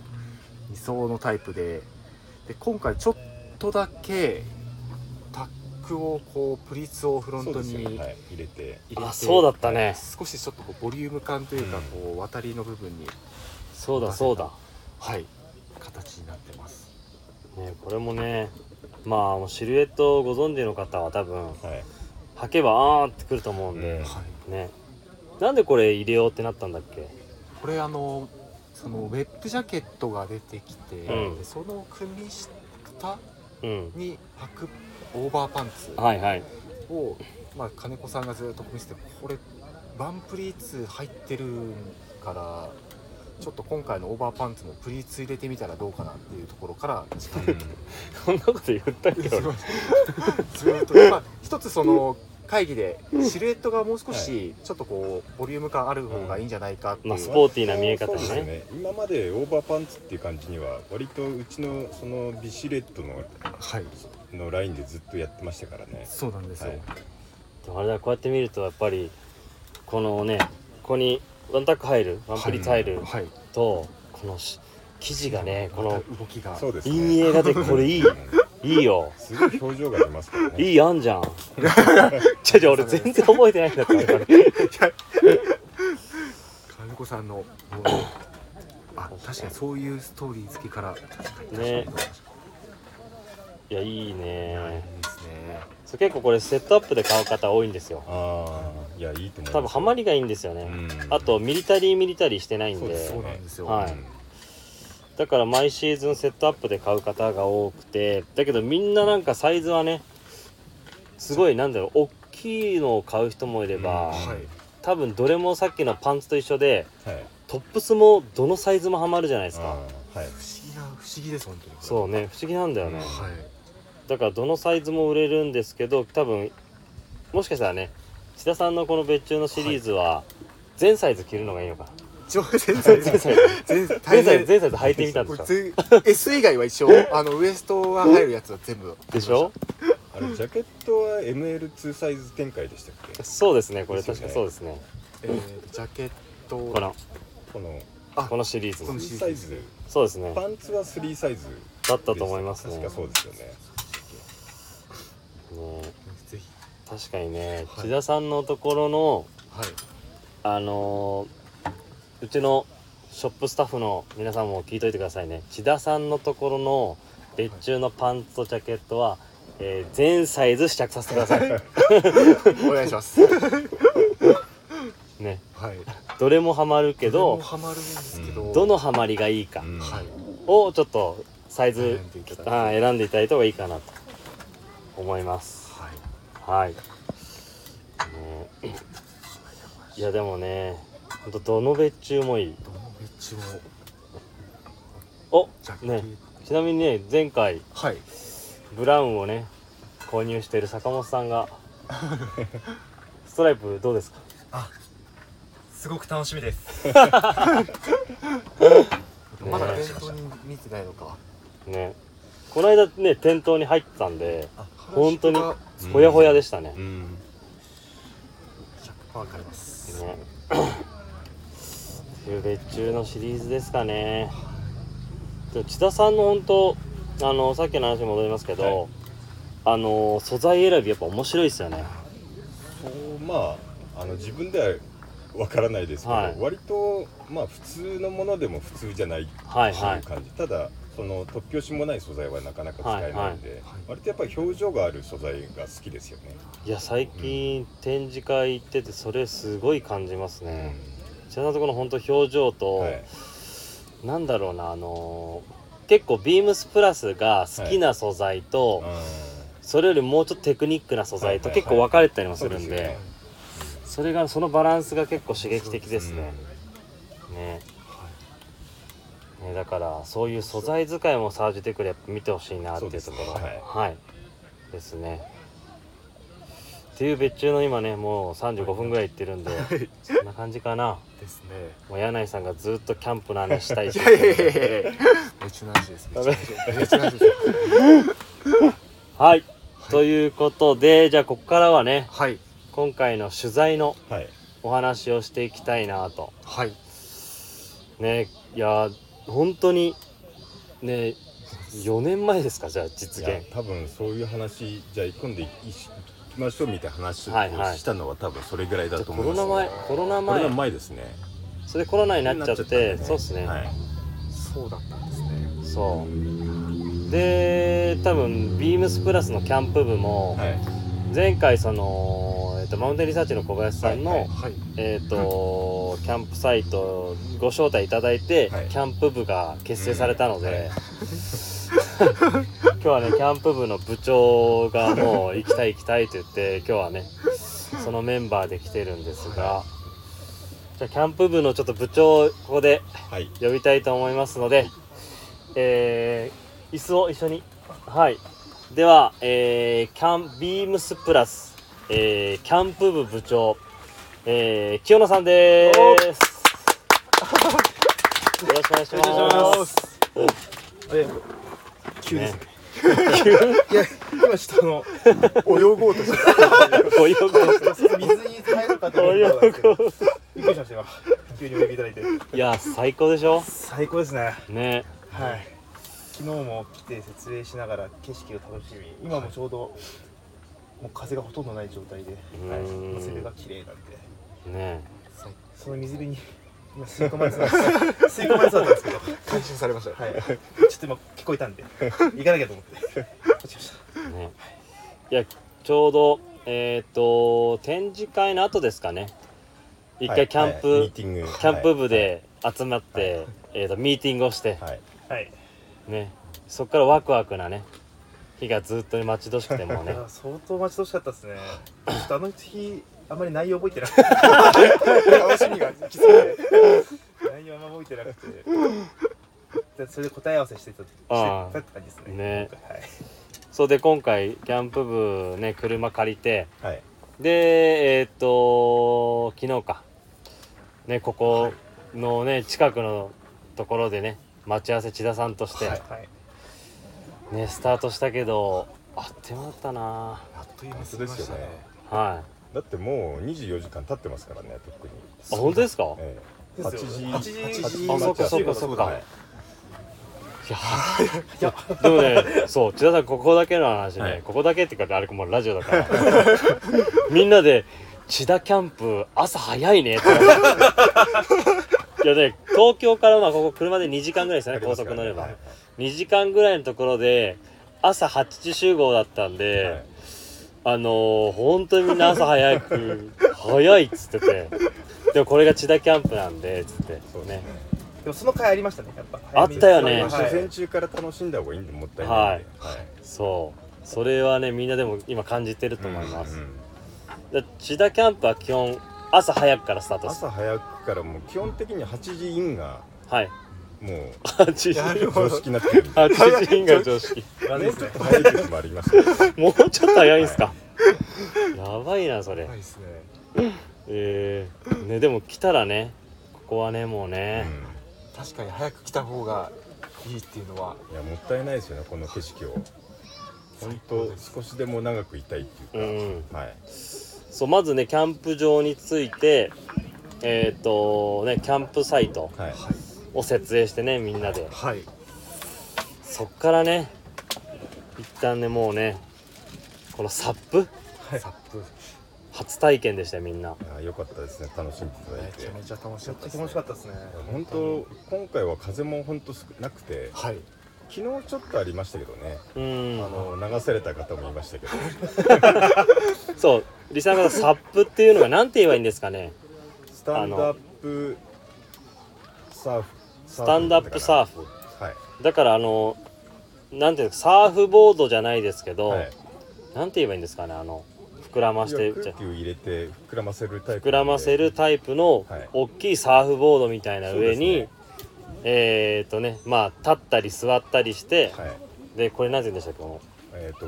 2層のタイプで。で今回ちょっとだけをこうプリーツをフロンそうトに入れて、ですよはい。入れて。あそうだったね。少しちょっとこうボリューム感というか、うんこう渡りの部分にそうだそうだ。はい。形になってます。ねこれもねまあもうシルエットをご存知の方は多分はい。履けばあーってくると思うんで、うん。はいね。なんでこれ入れようってなったんだっけ？これあのそのウェップジャケットが出てきて、うん。でその組下うん。に履くオーバーパンツ。はいはい。を、まあ、金子さんがずっと見せてこれワンプリーツ入ってるからちょっと今回のオーバーパンツもプリーツ入れてみたらどうかなっていうところからこん。なこと言ったっけ俺？ずっと、まあ、一つその会議でシルエットがもう少しちょっとこうボリューム感ある方がいいんじゃないかっていう、まあスポーティーな見え方ですね。今までオーバーパンツっていう感じには割とうちのそのビシレットのはいのラインでずっとやってましたからね。そうなんですよ、はい。でもあれだこうやって見るとやっぱりこのねここにワンタック入るワンプリ入るはい。とこのし生地がねこの動きが。そうですね。陰影がでこれいい。うん。いいよ。すごい表情が出ますからね。いい案じゃん。ちょちょ俺全然覚えてないんだった。金子さんのあ確かにそういうストーリー付きからねいやいいねですね。そう結構これセットアップで買う方多いんですよ。ああいやいいと思います多分ハマりがいいんですよね、うん。あとミリタリーミリタリーしてないんで。そうなんですよ、はい。うんだから毎シーズンセットアップで買う方が多くて。だけどみんななんかサイズはねすごいなんだろう大きいのを買う人もいれば、うんはい。多分どれもさっきのパンツと一緒ではい。トップスもどのサイズもハマるじゃないですか。はい。不思議な不思議です本当に。そうね不思議なんだよね、はいだからどのサイズも売れるんですけど多分もしかしたらね志田さんのこの別注のシリーズは全サイズ着るのがいいのかな、一応全然全サイズ。全サイズ全サイズ履いてみたんですか？S 以外は一応 あのウエストが入るやつは全部。でしょ？あれジャケットは ML2 サイズ展開でしたっけ？そうですねこれ。確かそうですね。えージャケット。この。この。あこのシリーズ。この2サイズ。そうですね。パンツは3サイズ。だったと思いますね。確かそうですよねねぜひ。確かにねはい。千田さんのところのはい。あのーうちのショップスタッフの皆さんも聞いといてくださいね。千田さんのところの別注のパンツとジャケットは、えー全サイズ試着させてください。お願いします。ね。はい。どれもハマるけどハマるんですけど、うんどのハマりがいいかをちょっとサイズ選んでいただいて。はい選んでいただいた方がいいかなと思います。はい。はい、ね。いやでもねほんとどの別注もいい。どの別注も。おね。ちなみにね前回はい。ブラウンをね購入している坂本さんが ストライプどうですか？すごく楽しみです。まだね店頭に見てないのか。ね。この間ね店頭に入ってたんで本当にほやほやでしたね。う、ん。100%買いますねっていう別注のシリーズですかね。で千田さんの本当あのさっきの話に戻りますけど、はい。あの素材選びやっぱ面白いですよね。そうまああの自分ではわからないですけど、はい。割とまあ普通のものでも普通じゃないっていうはいはい。感じ、ただその突拍子もない素材はなかなか使えないんで、はい割とやっぱり表情がある素材が好きですよね、いや最近展示会行っててそれすごい感じますね、千田さんのところの本当表情と、はい。なんだろうなあのー結構ビームスプラスが好きな素材と、それよりもうちょっとテクニックな素材とはいはい結構分かれてたりもするんで,、それがそのバランスが結構刺激的ですね,、ねねだからそういう素材使いもサージテクでやっぱ見てほしいなっていうところそうですねはい、ですね。っていう別注の今ねもう35分ぐらい行ってるんでそんな感じかな。ですね。もう柳井さんがずっとキャンプの話したいいやいやいやいやめちゃなしです。めちゃなしめちゃなしです。はい。ということでじゃあここからはねはい。今回の取材のはい。お話をしていきたいなと。はい。ねいや本当にね4年前ですかじゃあ実現。多分そういう話じゃあ今度いいきましょうみたいな話はいはい。をしたのは多分それぐらいだとコ思います、ロナ前コロナ前。コロナ前ですね。それでコロナになっちゃってそうっすね、はい、そうだったんですね。そう。で多分ビームスプラスのキャンプ部もはい、前回その、とマウンテンリサーチの小林さんの、はいはいはい。えっ、と、キャンプサイトご招待いただいて、はい。キャンプ部が結成されたので、今日はねキャンプ部の部長がもう行きたい行きたいと言って今日はねそのメンバーで来てるんですが、じゃあキャンプ部のちょっと部長ここではい。呼びたいと思いますので、えー、椅子を一緒にはい。では、えー、キャンビームスプラス、えー、キャンプ部部長、えー、清野さんです。よろしくお願いします。え急ですね。ね。いや今ちょっとあの泳ごうとしてお湯を水に入るかと思った。んですけどびっくりしました。今急にお呼びいた。だいていや最高でしょ最高ですねねはい昨日も来て設営しながら景色を楽しみ今もちょうどもう風がほとんどない状態で、はい、水辺が綺麗なんで。ねその水辺に今吸い込まれそうだ吸い込まれそうだったんですけど感心されました。はい、ちょっと今聞こえたんで行かなきゃと思って。こっちましたねいやちょうどえっ、と展示会の後ですかね。一回キャンプ、はい。はいキャンプ部で集まって、えー、とミーティングをして、はい、はい。ねそっからワクワクなね日がずっと待ち遠しくてもね。や 相当待ち遠しかったですね。ちょっとあの日あんまり内容覚えてなくて。楽しみがきつくて内容あんま覚えてなくて。でそれで答え合わせしてたしてたって感じですね。ね。はい。そうで今回キャンプ部ね車借りて。はい、でえっ、と昨日か。ねここのね近くのところでね待ち合わせ千田さんとして、はいねスタートしたけどあっという間だったな。あっという間に過ぎましたね。はい。だってもう24時間経ってますからね特に、あ本当ですか？ええ、ですよ8時。8時。8時。あそっかそっかそっか。はい。いやでもねそう千田さんここだけの話ね、はい。ここだけっていうかあれもうラジオだから。みんなで「千田キャンプ朝早いね」っていやね東京からまあここ車で2時間ぐらいですよね高速乗れば、はい2時間ぐらいのところで朝8時集合だったんで、はい。あのー、本当にみんな朝早く早いっつってて。でもこれが千田キャンプなんでつって。ねそうですね。でもその回ありましたねやっぱ。あったよね。はい。初戦中から楽しんだ方がいいんでもったいないはい。そう。それはねみんなでも今感じてると思います、うんうんだ千田キャンプは基本朝早くからスタートです朝早くからもう基本的に8時インがはい。もう8時常識になってるんで。8時が常識。もうちょっと早い時もありますけど、もうちょっと早いんすか、やばいなそれ、ないですね。えー、ねでも来たらねここはねもううね、ん。確かに早く来た方がいいっていうのは。いやもったいないですよねこの景色を。本当少しでも長くいたいっていうか、はい。そうまずねキャンプ場についてえっ、とねキャンプサイトはい。を設営してねみんなで。はい。そっからね一旦ねもうねこのサップ？サップ。初体験でしたよみんな。いや良かったですね。楽しんでいただいて。めちゃめちゃ楽しかったです楽しかったですね。本当。今回は風も本当少なくてはい。昨日ちょっとありましたけどね、うん。あの流された方もいましたけど。そう。リサがサップっていうのがなんて言えばいいんですかねスタンドアップサーフススタンドアップサーフ。はい。だからあのなんていうのサーフボードじゃないですけど、はい。なんて言えばいいんですかねあの膨らまして空気を入れて膨らませるタイプ膨らませるタイプのはい。大きいサーフボードみたいな上に、そうですね。えっ、とねまあ立ったり座ったりして、はい。でこれ何て言うんでしたっけこのえっ、と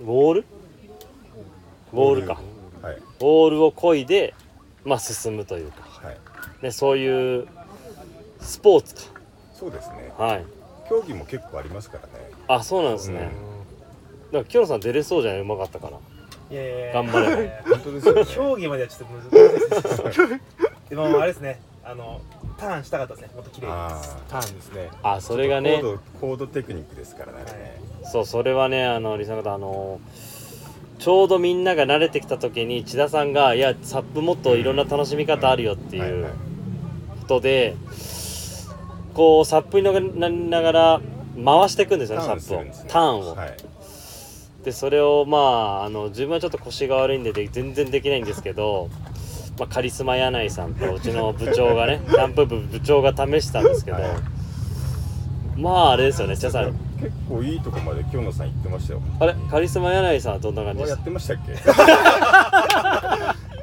ウォール？ボールか。はい。ボールを漕いでまあ進むというか、はい。ね、そういうスポーツそうですね。かはい。競技も結構ありますからね。あそうなんですね、だから清野さん出れそうじゃない？うまかったから。いやいやいや。頑張れば。いやいや本当ですよね。競技まではちょっと難しいですでもあれですね。あのターンしたかったですね。もっと綺麗に。あターンですね。あそれあがね。高度高度テクニックですからね。あれねそうそれはねあのリサの方あのちょうどみんなが慣れてきた時に千田さんが「いやサップもっといろんな楽しみ方あるよ」っていうことでこうサップになりながら回していくんですよねサップを。ターンを、はい。でそれをまああの自分はちょっと腰が悪いんでで全然できないんですけど、まあ、カリスマ柳井さんとうちの部長がね キャンプ部部長が試したんですけど、はい。まああれですよね千田さん結構いいとこまで京野さん行ってましたよ。あれカリスマ柳井さんはどんな感じですか？ってましたっけ？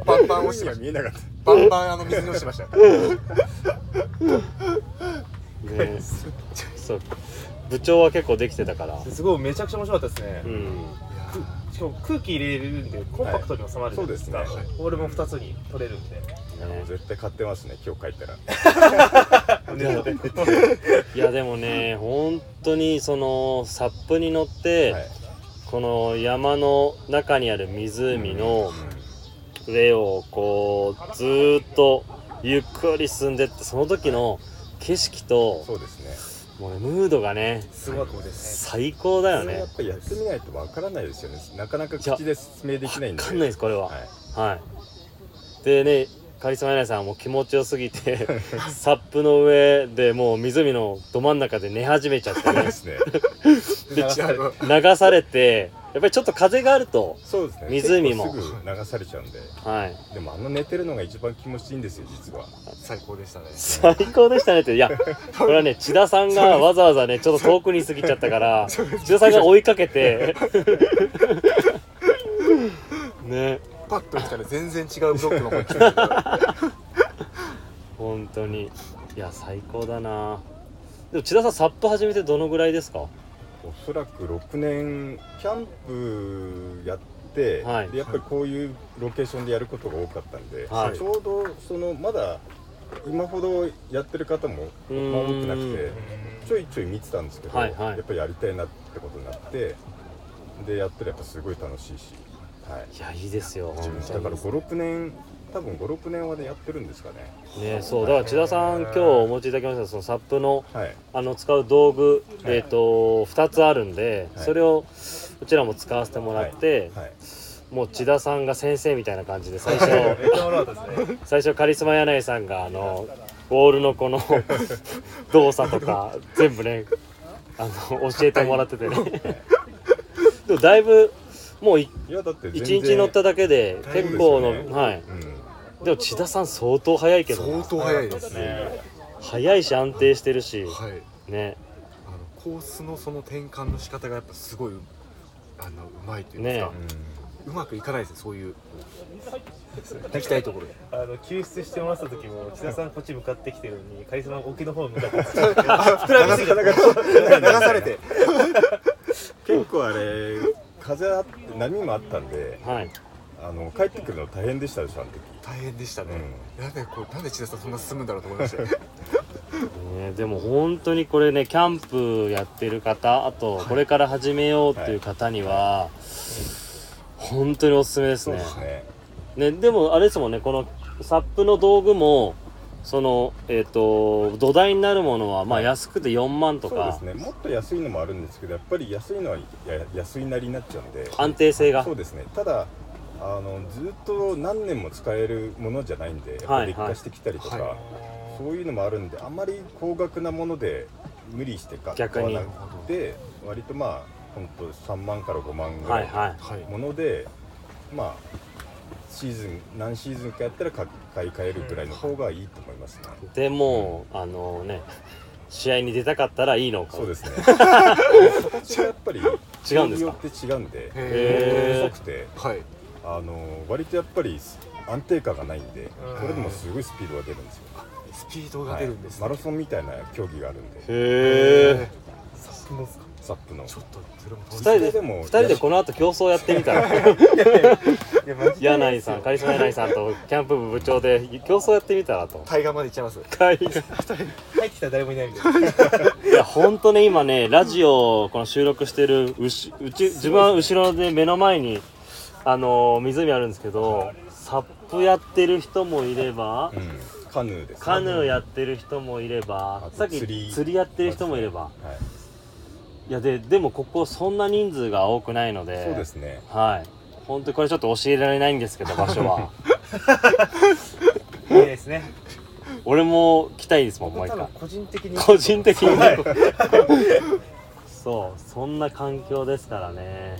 バンバン押してました。見えなかった。バンバンあの水に落ちてました。ねそう部長は結構できてたから。すごいめちゃくちゃ面白かったですね、うん。しかも空気入れるんでコンパクトに収まるじゃないですか、はいそうですね。ボールも2つに取れるんでいやもう絶対買ってますね今日帰ったら。いやでもね本当にそのサップに乗って、はい。この山の中にある湖の上をこうずーっとゆっくり進んでってその時の景色とそうですね。もうねムードがねすごいです最高だよね。やっぱりやってみないとわからないですよね。なかなか口で説明できないんで。わかんないですこれは。はい。はい。でねカリスマ柳井さんはもう気持ちよすぎて サップの上でもう湖のど真ん中で寝始めちゃってね。ですね。であの流されてやっぱりちょっと風があるとそうですね。湖も。結構すぐ流されちゃうんで。はい。でもあの寝てるのが一番気持ちいいんですよ実は。最高でしたね。最高でしたねって。いやこれはね 千田さんがわざわざねちょっと遠くに過ぎちゃったから千田さんが追いかけて。ねパッと見たら全然違うブロックの方に来てる。から本当に。いや最高だな。でも千田さんサップ始めてどのぐらいですか？おそらく6年キャンプやって、はい。でやっぱりこういうロケーションでやることが多かったんで、はい。ちょうどそのまだ今ほどやってる方もうーん。まあ多くなくてちょいちょい見てたんですけど、はいはい。やっぱりやりたいなってことになってでやってるやっぱすごい楽しいし、はい、いやいいですよ。だから56年多分56年はねやってるんですかね。ねそう。だから千田さん今日お持ちいただきましたそのサップのはい。あの使う道具、はい。えっ、と2つあるんで、はい。それをうちらも使わせてもらって、はい。もう千田さんが先生みたいな感じで 最初。最初カリスマ柳井さんがあのボールのこの 動作とか全部ねあの教えてもらっててね。でもだいぶもういいやだって全1然日乗っただけで結構の、はい。うんでも千田さん相当速いけどな。相当早いですね。速いし安定してるし。はい。ね。あのコースのその転換の仕方がやっぱすごいあのうまいというか、ね。うまくいかないですよそういう。行きたいところで。あの救出してもらった時も千田さんこっち向かってきてるのにカリスマが沖の方向かって。膨らみすぎちゃって流されて。結構あれ風あって波もあったんではい。あの帰ってくるの大変でしたでしょあの時。大変でしたね、うなんでこうなんで千田さんそんな進むんだろうと思いました。よ ね、でも本当にこれねキャンプやってる方あとこれから始めようっていう方には、本当におすすめですね。ですね。ねでもあれですもんねこのサップの道具もそのえっ、と土台になるものはまあ安くて4万とそうでかすね。もっと安いのもあるんですけどやっぱり安いのはや安いなりになっちゃうんで。安定性が。そうですね。ただあのずっと何年も使えるものじゃないんでやっぱはいり劣化してきたりとか、はい。そういうのもあるんであまり高額なもので無理して買逆に。買わなくて割とまあ本当3万から5万ぐらいはいはい。はい。のもので、まあシーズン何シーズンかやったら買買い替えるぐらいの方がいいと思いますね、でもうあのね試合に出たかったらいいのか。そうですね。形がやっぱり違うんですか？によって違うんでへー。細くて。はい。あの割とやっぱり安定感がないんでこれでもすごいスピードが出るんですよ、スピードが出るんです、はい。マラソンみたいな競技があるんで。へえサップのっすか？サップの。ちょっとそれも二人でで人でこの後競争やってみたら。柳井さんカリスマ柳井さんとキャンプ部部長で競争やってみたらと。対岸まで行っちゃいます。カリ入ってきたら誰もいないみたいな。いや本当ね今ねラジオをこの収録してるうしうち自分は後ろで目の前にあのー湖あるんですけどサップやってる人もいればうん。カヌーですね。カヌーやってる人もいればあとさっき釣り釣りやってる人もいればはいやででもここそんな人数が多くないので。そうですね。はい。本当にこれちょっと教えられないんですけど場所は。いいですね。俺も来たいですもんもう一回。個人的に。個人的にはい。そうそんな環境ですからね。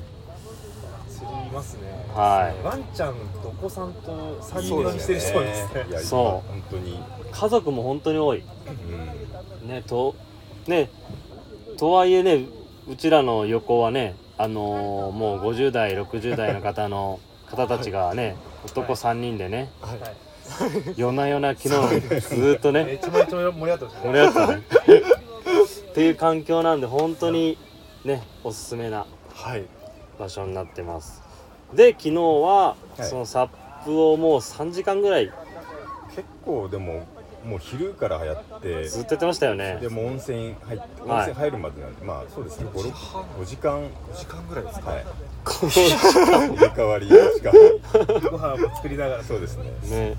釣りますね。はい。ワンちゃんとお子さんと3人乗りしてる人ですね。いやそう。今本当に。家族も本当に多い。うん。ねとねとはいえねうちらの横はねあのーもう50代60代の方の 方たちがね男3人でねはい。夜な夜な昨日ずーっとねめちゃめちゃ盛り上がってましたね。盛り上がったね。っていう環境なんで本当にねおすすめなはい。場所になってます。で昨日は、はい。そのサップをもう3時間ぐらい結構でももう昼からやってずっとやってましたよね。でも温泉入って温はい。泉入るまでなんで、まあそうですね5 5時間。5時間ぐらいですか、はい。入れ替わり5時間ご飯も作りながら。そうですね。ね。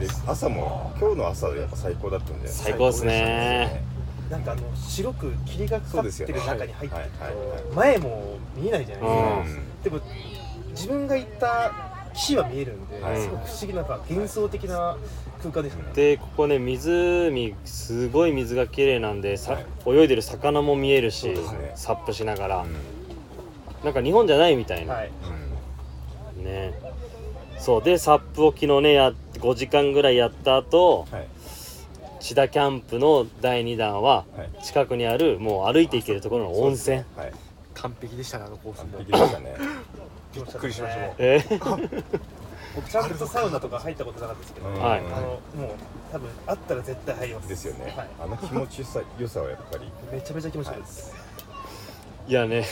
で朝も今日の朝やっぱ最高だったんで最高ですね。なんかあの白く霧がかかってる中に入って前も見えないじゃないですか。うん。でも自分が行った岸は見えるんで、はい。すごく不思議ななんか幻想的な空間でしたね。でここね湖すごい水が綺麗なんでさ、はい泳いでる魚も見えるし、サップしながら、うん。なんか日本じゃないみたいな、はい。うん。ね。そうでサップを昨日ねや5時間ぐらいやった後はい。千田キャンプの第2弾ははい。近くにあるもう歩いて行けるところの温泉。はい。完璧でしたねあのコース完も璧でしたね びっくりしましたもんえー。僕。ちゃんとサウナとか入ったことなかったですけど、うんはい。あのもう多分あったら絶対入ります。ですよね、はい。あの気持ちよさ良さはやっぱり。めちゃめちゃ気持ちいいです。いやね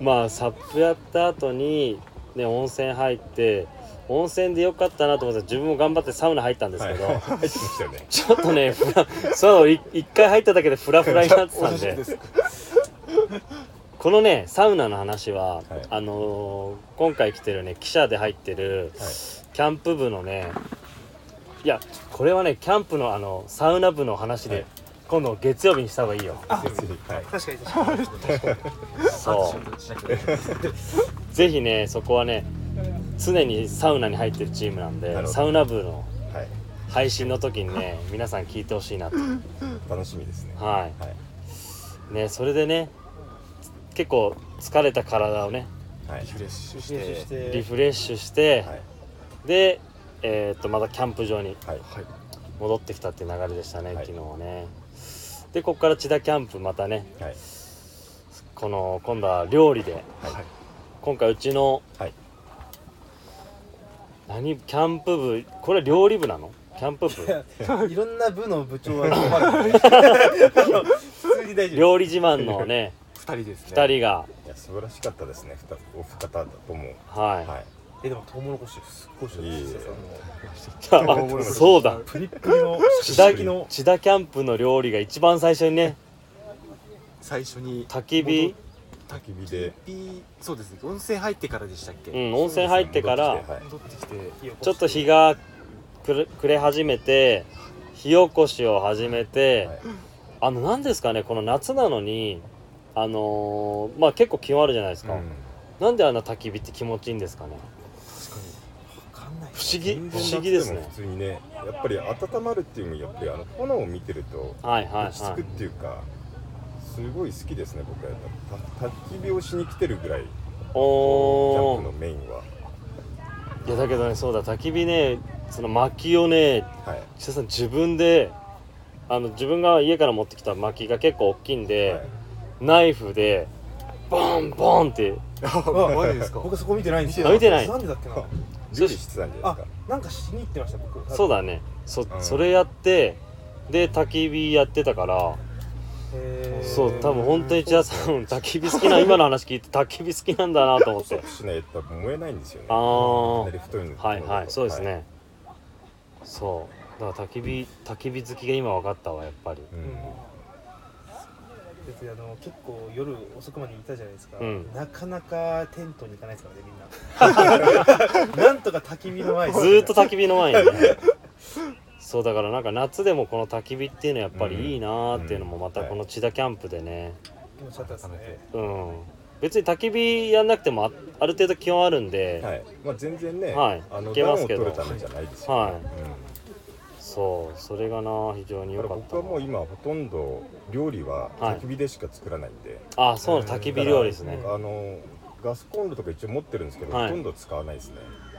まあサップやった後にね温泉入って温泉でよかったなと思って自分も頑張ってサウナ入ったんですけど、はい、入ってましたよね。ちょっとねフラそうい一回入っただけでフラフラになってたんでこのねサウナの話は、はい。あのー今回来てるね記者で入ってるはい。キャンプ部のねいやこれはねキャンプのあのサウナ部の話で、はい。今度月曜日にした方がいいよ。はい。確かに確かに。そう。ぜひねそこはね常にサウナに入ってるチームなんでサウナ部のはい。配信の時にね皆さん聞いてほしいなと。楽しみですね。ははいい。ねそれでね結構疲れた体をねはい。リフレッシュして。て。リフレッシュして、はい。でえーっとまたキャンプ場に戻ってきたっていう流れでしたね、はい。昨日はね。でここから千田キャンプまたねはい。この今度は料理ではい。今回うちのはい。何キャンプ部これ料理部なの？キャンプ部？いろんな部の部長は困る。普通に大丈夫。料理自慢のね二人ですね。2人が。いや素晴らしかったですね。ふたお二方とも。はい、はい。えでもトウモロコシすっごい美味しいですよ。あそうだ。プリップリの千田木の。千田キャンプの料理が一番最初にね最初に。焚き火？焚き火で。火そうです。ね温泉入ってからでしたっけ、うん温泉入ってから戻ってきてはい戻って。きてちょっと日がくれ暮れ始めて火起こしを始めて、はい。あの何ですかねこの夏なのにあのーまあ結構気温あるじゃないですか、うん。なんであんな焚き火って気持ちいいんですかね。確かに。わかんない。不思議不思議ですね。普通にねやっぱり温まるっていうのもやっぱりあの炎を見てるとはいはい落ち着くっはいていうか、すごい好きですね僕はた焚き火をしに来てるぐらいキャンプのメインは、いやだけどねそうだ。焚き火ねその薪をねはい。さん自分であの自分が家から持ってきた薪が結構大きいんで、はいナイフでボンボンって。あマジですか？僕そこ見てないんですよ。あ見てない。なんでだっけな？料理してたんじゃないあですか、なんかしに行ってました僕。そうだね。そ,、ん。それやってで焚き火やってたから。へー。そう多分本当に千田さん焚き火好きな 今の話聞いて焚き火好きなんだなと思って。しないと燃えないんですよね。あー。かなり太いのはいはいそうですね、そう。だから焚き火焚き火好きが今分かったわやっぱり。うん別にあの結構夜遅くまでいたじゃないですか、うん。なかなかテントに行かないですからねみんな。なんとか焚き火の前にずーっと焚き火の前に。ねそうだからなんか夏でもこの焚き火っていうのはやっぱりいいなーっていうのもまたこの千田キャンプでね。気持ちよかったですね。うん。別に焚き火やんなくてもあある程度気温あるんで、はい。まあ全然ねはい。あのいけますけど。取るためじゃないですよはい。うんそうそれがな非常に良だかった僕はもう今ほとんど料理ははい。焚き火でしか作らないんで、あそう焚き火料理ですね。あのガスコンロとか一応持ってるんですけど、はい。ほとんど使わないですね。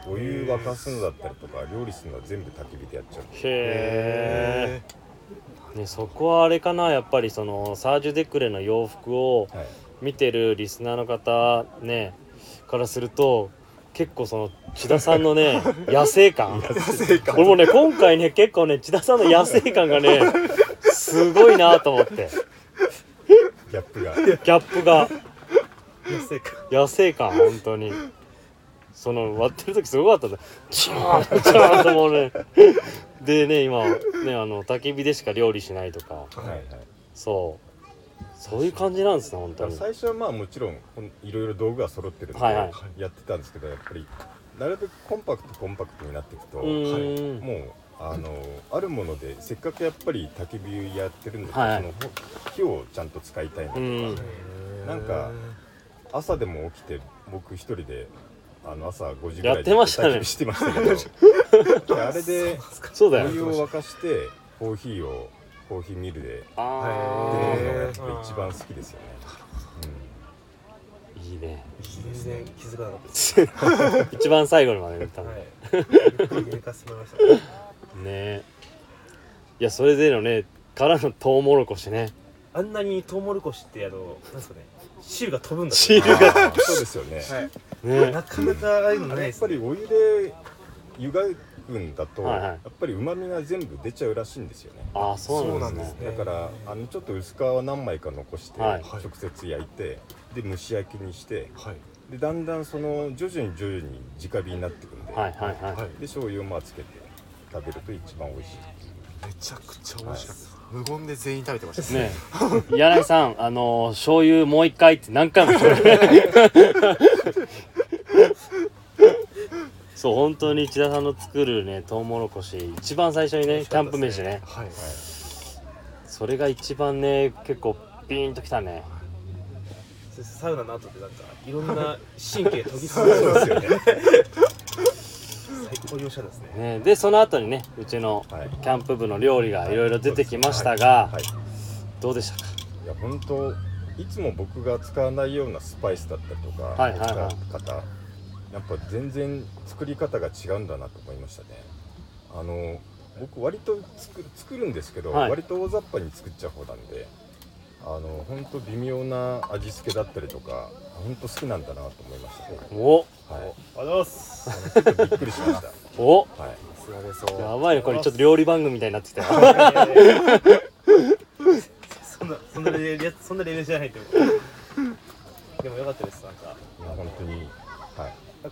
お湯沸かすのだったりとか料理するのは全部焚き火でやっちゃうへえ、ね、そこはあれかなやっぱりそのサージュ・デクレの洋服をはい。見てるリスナーの方ねからすると結構その千田さんのね 野生感。俺もね今回ね結構ね千田さんの野生感がねすごいなと思って。ギャップが。ギャップが。野生か野生感本当に。その割ってる時すごかったんだ。チャーンチャーンともうねでね今ねあの焚き火でしか料理しないとか。はいはい。そうそういう感じなんですね本当に。最初はまあもちろんいろいろ道具が揃ってるんではいはい。やってたんですけどやっぱりなるべくコンパクトコンパクトになっていくと、うーんもうあのあるものでせっかくやっぱり焚き火やってるんだったら、はい。その火をちゃんと使いたいなとか、うん。なんか朝でも起きて僕一人であの朝5時ぐらいやってまし てましたけど であれでそうだよ。お湯を沸かしてコーヒーをコーヒーミルでのがやっへぱり一番好きですよね、ーいいね。全然気づかなかったです。一番最後にまで見たのはい。ねゆっくり寝かせてもらいました。えいやそれでのねからのトウモロコシね。あんなにトウモロコシってあのなんですかね。汁が飛ぶんだ汁う。ん、あーそうですよね、はい。ね。なかなかああいうのないあれですね。やっぱりお湯で湯がくんだと、はいはい。やっぱり旨味が全部出ちゃうらしいんですよね。ああそうなんですね。だからあのちょっと薄皮を何枚か残して、はい。直接焼いてで蒸し焼きにしてはい。でだんだんその徐々に徐々に直火になっていくんで、はいはいはい、はい。で醤油をまあつけて食べると一番美味しい。めちゃくちゃ美味しかった。無言で全員食べてました。ねえ。柳井さんあの醤油もう一回って何回も そう本当に千田さんの作るねトウモロコシ一番最初にねキャンプ飯ね。はいそれが一番ね結構ピーンときたね。サウナの後でなんかいろんな 神経研ぎ澄まそうですよね。最高におしゃれですね。ねでその後にねうちのはい。キャンプ部の料理がい。ろいろ出てきましたが、はい。どうでしたか？いや本当いつも僕が使わないようなスパイスだったりとか、はいはい方やっぱ全然作り方が違うんだなと思いましたね。あの僕割と作る作るんですけど、はい。割と大雑把に作っちゃう方なんであの本当微妙な味付けだったりとか本当好きなんだなと思いましたね。お。はい。ありがとうございます。あのちょっとびっくりしました。お。はい。やばいねこれちょっと料理番組みたいになってきたよ。そんなそんなレベルやそんなレベルじゃないってでもよかったですなんか。いや本当に。はい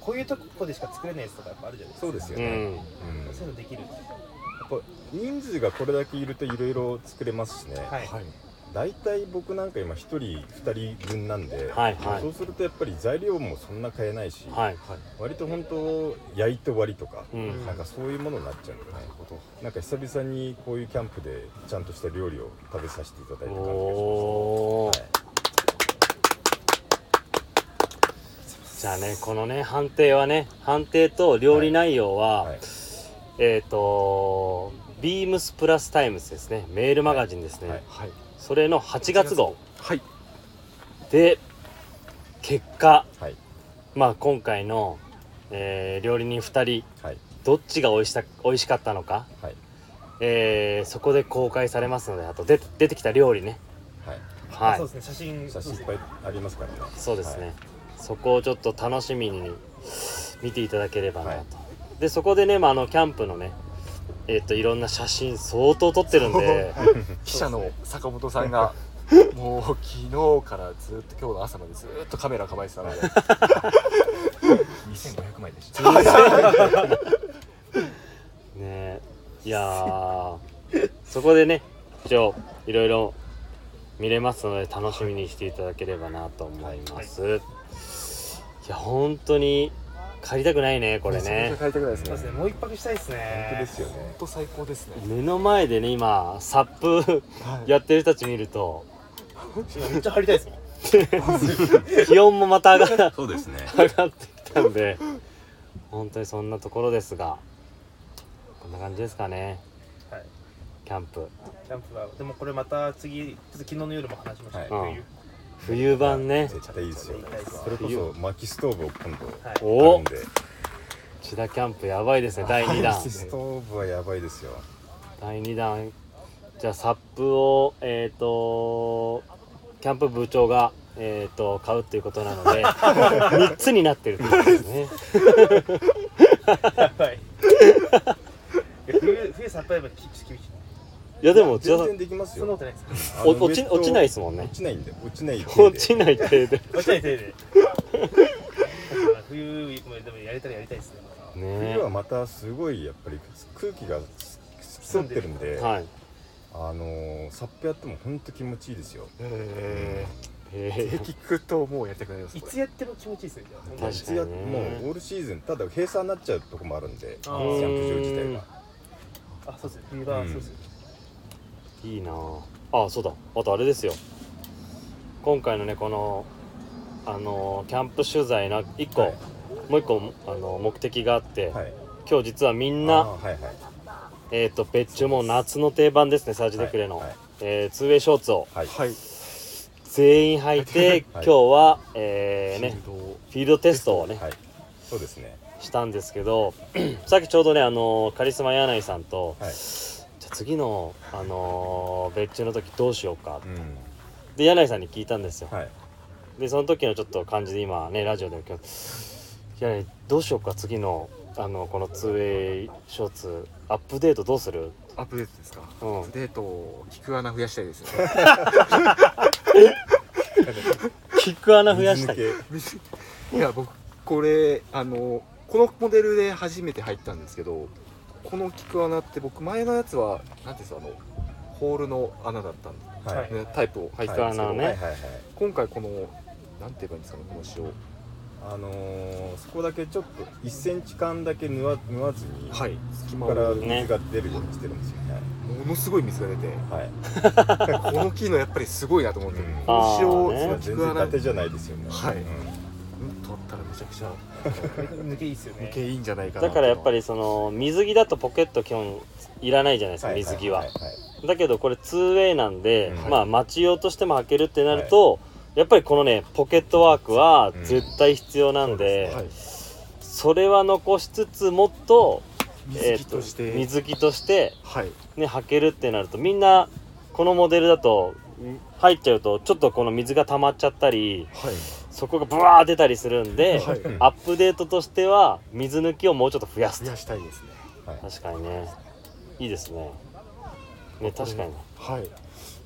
こういうとこでしか作れないやつとかやっぱあるじゃないですか。そうですよね、うん。うん。そういうのできる。やっぱ人数がこれだけいるといろいろ作れますしね、はい。はい。大体僕なんか今1人2人分なんで、はいはい。そうするとやっぱり材料もそんな買えないし、はい割と本当焼いて終わりとか、うん。なんかそういうものになっちゃうんで、なるほどなんか久々にこういうキャンプでちゃんとした料理を食べさせていただいた感じがしますね、じゃあねこのね判定はね判定と料理内容は、はい。はい。えっ、とビームスプラスタイムズですね。メールマガジンですね、はい。はい。それの8月号。はい。で結果。はい。まあ今回の、えー料理人2人。はい。どっちが美味した美味しかったのか、はい。えーそこで公開されますのであとで出てきた料理ね。はい。はい。そうですね。写真。写真いっぱいありますからね。そうですね、はいそこをちょっと楽しみに見ていただければなと、はい。でそこでね、まあ、あのキャンプのねえっ、といろんな写真相当撮ってるんで 記者の坂本さんが もう昨日からずっと今日の朝までずっとカメラ構えてたので。2500枚でした。ね。いやー。そこでね一応いろいろ見れますので楽しみにしていただければなと思います、い、や本当に帰りたくないねこれね。帰りたくないですね。ですね。もう一泊したいですね。本当ですよね。本当最高ですね。目の前でね今サップやってる人たち見ると。今めっちゃ張りたいですもん。気温もまた上がそうですね。上がってきたんで。本当にそんなところですが。こんな感じですかね。はい。キャンプ。キャンプはでもこれまた次ちょっと昨日の夜も話しましたけど、はい冬冬版ね。絶対いいですよそれこそ薪ストーブを今度はい。お。あるんで。千田キャンプやばいですね。第2弾。薪ストーブはやばいですよ。第2弾。じゃあサップをえっ、とキャンプ部長がえっ、と買うっていうことなので 3つになってるってことですね。やばい。いや冬冬さっぱりやっぱ厳しいいいやでも全然できますよ。そんなことないですかあのお落ち落ちないですもんね。落ちないんで落ちない程落ちない程度。落ちない手で冬でもやれたらやりたいですねね冬はまたすごいやっぱり空気が澄んでるんで、はい。あのー、サップやっても本当気持ちいいですよ。え。え。ー、ー聞くともうやりたくなりますいつやっても気持ちいいですねじゃあ確かにいつやもうオールシーズンただ閉鎖になっちゃうとこもあるんでキあャーンプ場自体があそうですね。冬場はうんそうですねいいな。ああそうだ。あとあれですよ。今回のねこのあのキャンプ取材の1個、はい。もう1個あの目的があって、はい。今日実はみんあなーはいはい。えっ、と別注もう夏の定番ですねサージデクレの、はいえーツーウェイショーツを。はい。はい。全員履いて、は い今日は、えーねフィールド。フィールドテストをね、はい。そうですね。したんですけど さっきちょうどねあのカリスマ柳井さんと、はいじゃあ次の、あの別注の時どうしようか。うん。で柳井さんに聞いたんですよ、はい。でその時のちょっと感じで今ねラジオで今日「柳井どうしようか次のあのこの 2way ショーツアップデートどうする?アップデートですか、うん。アップデート聞く穴増やしたいですよ。ねキック穴増やしたい。水抜いや僕これあのこのモデルで初めて入ったんですけどこの聞く穴って僕前のやつは何ていうんですかあのホールの穴だったんで、けはい。ねタイプを入ってたんですけど、ね。はいはいはい今回このなんて言えばいいんですかねこの仕様あのー、そこだけちょっと1センチ間だけ縫わ縫わずに、はい。隙間からを水が出るようにしてるんですよね。ものすごい水が出てはい。この機能やっぱりすごいなと思って、うん。この仕様あーね。その全聞く穴じゃないですよね。はい。うんったらめちゃくちゃ抜けいいですよね。抜けいいんじゃないかなだからやっぱりりその水着だとポケット基本いらないじゃないですか、水着は,、いいだけどこれ 2way なんで、うん。まあ待用としても履けるってなると、やっぱりこのねポケットワークはうん絶対必要なんで、はい。それは残しつつもっと水着として、えー水着としてはい。ね履けるってなるとみんなこのモデルだとん入っちゃうとちょっとこの水が溜まっちゃったりはいそこがブワー出たりするんで、はい。アップデートとしては水抜きをもうちょっと増やすと。増やしたいですね。はい。確かにね。いいですね。ね確かに。はい。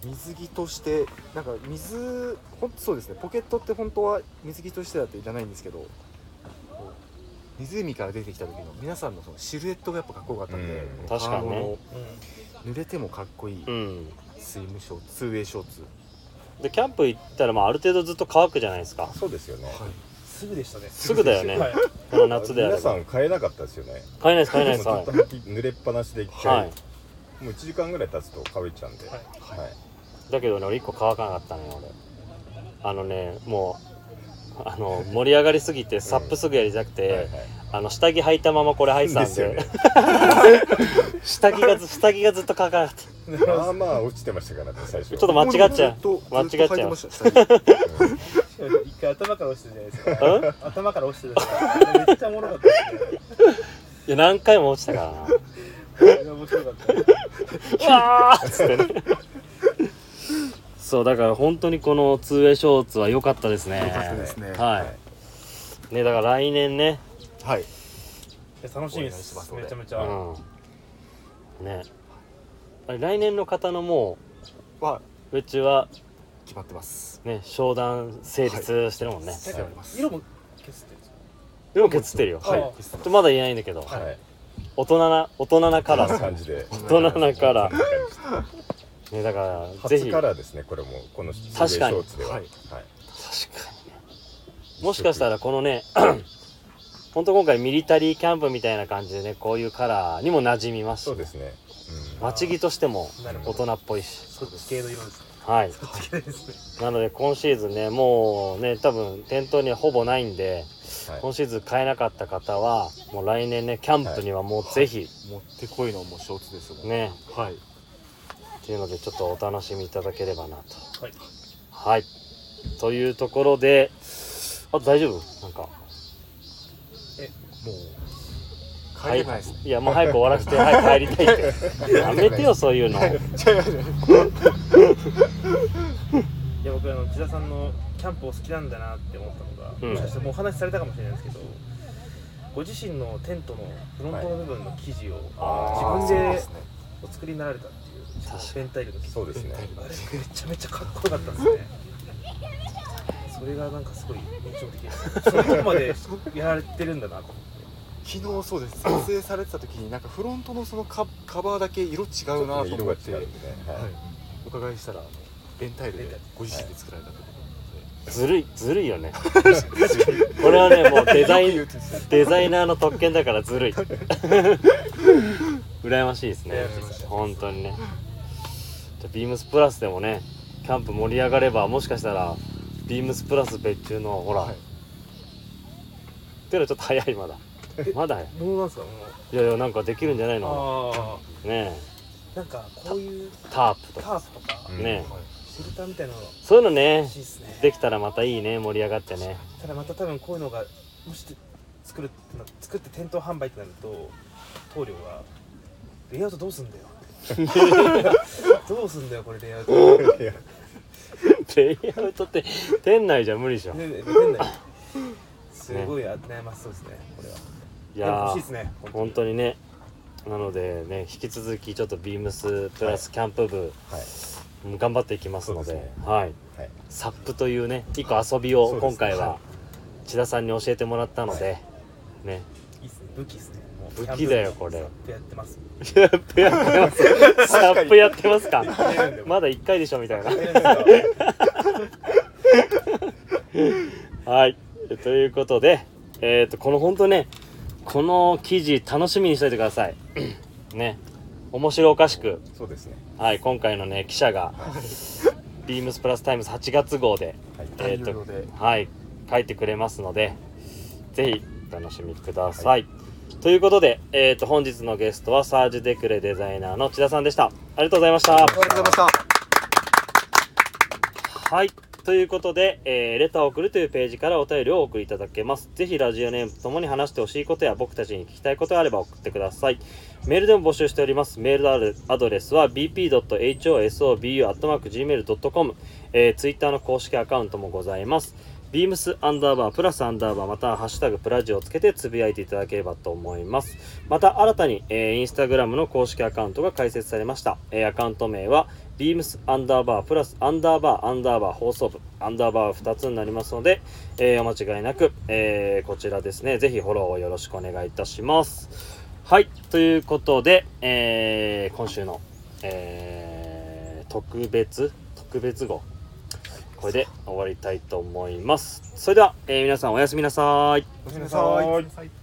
水着としてなんか水ほんそうですね。ポケットって本当は水着としてだっていらないんですけど湖から出てきた時の皆さんのそのシルエットがやっぱかっこよかったんで、うん。確かにね。うん濡れてもかっこいいうん。スイムショーツツーウェイショーツでキャンプ行ったらまあある程度ずっと乾くじゃないですか。そうですよね。はい。すぐでしたね。すぐだよね。はい。この夏であれ皆さばん買えなかったですよね。買えないです買えないです。もうはいずっと履き濡れっぱなしで一回、はい。もう1時間ぐらい経つと乾いちゃうんで、はい。はい。だけどね俺1個乾かなかったのよ俺。あのねもうあの盛り上がりすぎてサップすぐやりたくて、はいはい。あの下着履いたままこれ履いてたんで。ですよね。下着がず下着がずっと乾かなかっまあまあ落ちてましたからね最初ちょっと間違っちゃう。間違っちゃう。一回頭から落ちてるじゃないですか頭から落ちてるじゃないですか。めっちゃおもろかったいや何回も落ちたから。な面白かった。うわーっつってね。そうだから本当にこの 2way ショーツは良かったですね。良かったですね。はい。ねだから来年ね。はい。楽しみです。すめちゃめちゃ。うん。ねあれ来年の方のもはううちは決まってます。ね商談成立してるもんね、しております。色も消すってんですかでも削ってるよ、はい。ちまだ言えないんだけど、はい。大人な大人なカラー。感じで。大人なカラー。ねだからぜひ。初カラーですねこれも。このシ確かに。ショーツでは。はい。はい。確かにね。もしかしたらこのね本当今回ミリタリーキャンプみたいな感じでねこういうカラーにも馴染みますし。そうですねうん待ち着としても大人っぽいし。そっち系の色ですね。はい。なので今シーズンねもうね多分店頭にはほぼないんではい。今シーズン買えなかった方はもう来年ねキャンプにはもうぜひ。持ってこいのもショーツですもんね。はい。っていうのでちょっとお楽しみいただければなと。はい。はい。というところであ大丈夫？なんか。もう帰れないですいやもう早く終わらせて早く帰りたいって。やめてよそういうの。いや僕あの千田さんのキャンプを好きなんだなって思ったのが、うん。もしかしてもうお話しされたかもしれないですけどご自身のテントのフロントの部分の生地をあー自分でお作りになられたっていうンタイルの生地そうですね。あれめちゃめちゃかっこよかったですね。それがなんかすごい印象的です。そこまでやられてるんだなと思って昨日そうです。撮影されてた時になんかフロントのそのカカバーだけ色違うなと思って、ねはいはい。お伺いしたらあのベンタイルでご自身で作られたとずるいずるいよね。これはねもうデザインデザイナーの特権だからずるい。羨ましいですね。本当にね。じゃあビームスプラスでもねキャンプ盛り上がればもしかしたらビームスプラス別注のほら、はい。っていうのはちょっと早いまだ まだもうなんですか？もいやいやなんかできるんじゃないうの？あねあなんかこういうえタープとタかープとかうん。ねシェルターみたいなの。そういうのね欲しいですね。できたらまたいいね盛り上がってね。ただまた多分こういうのがもし作るってな作って店頭販売ってなると棟梁がレイアウトどうすんだよ。どうすんだよこれレイアウト。い やレイアウトって店内じゃ無理でしょ。ねね店内。すごい悩ましそうですねこれはいや欲しいーですね本当に。ね。なのでね引き続きちょっとビームスプラスキャンプ部、はい。うん頑張っていきますのでね。はい。はい。サップというね一個遊びを今回はは千田さんに教えてもらったので、ね。いいっすね。武器っすね。武器だよこれキャンプやってます。サップやってます。サップやってますか？まだ1回でしょみたいな。はい。ということでえっ、とこの本当ねこの記事楽しみにしといてください。ね。面白おかしく。そうですね。はい今回のね記者がビームスプラスタイムズ8月号ではい。えーとはい書いてくれますのでぜひお楽しみください、ということで、えー、と本日のゲストはサージュ・デクレデザイナーの千田さんでした。ありがとうございました。ありがとうございました。はい。ということで、えーレターを送るというページからお便りをお送りいただけます。ぜひラジオネームともに話してほしいことや僕たちに聞きたいことがあれば送ってください。メールでも募集しております。メールアドレスは bp.hosobu.gmail.com、えー、ツイッターの公式アカウントもございます。beams アンダーバープラスアンダーバーまたはハッシュタグプラジオをつけてつぶやいていただければと思います。また新たに、えーインスタグラムの公式アカウントが開設されました。えーアカウント名は beams アンダーバープラスアンダーバーアンダーバー放送部。アンダーバー2つになりますので、えーお間違いなく、えーこちらですね。ぜひフォローをよろしくお願いいたします。はい。ということで、えー今週の、えー特別特別号。これで終わりたいと思います。それでは、えー皆さんおやすみなさい。おやすみなさい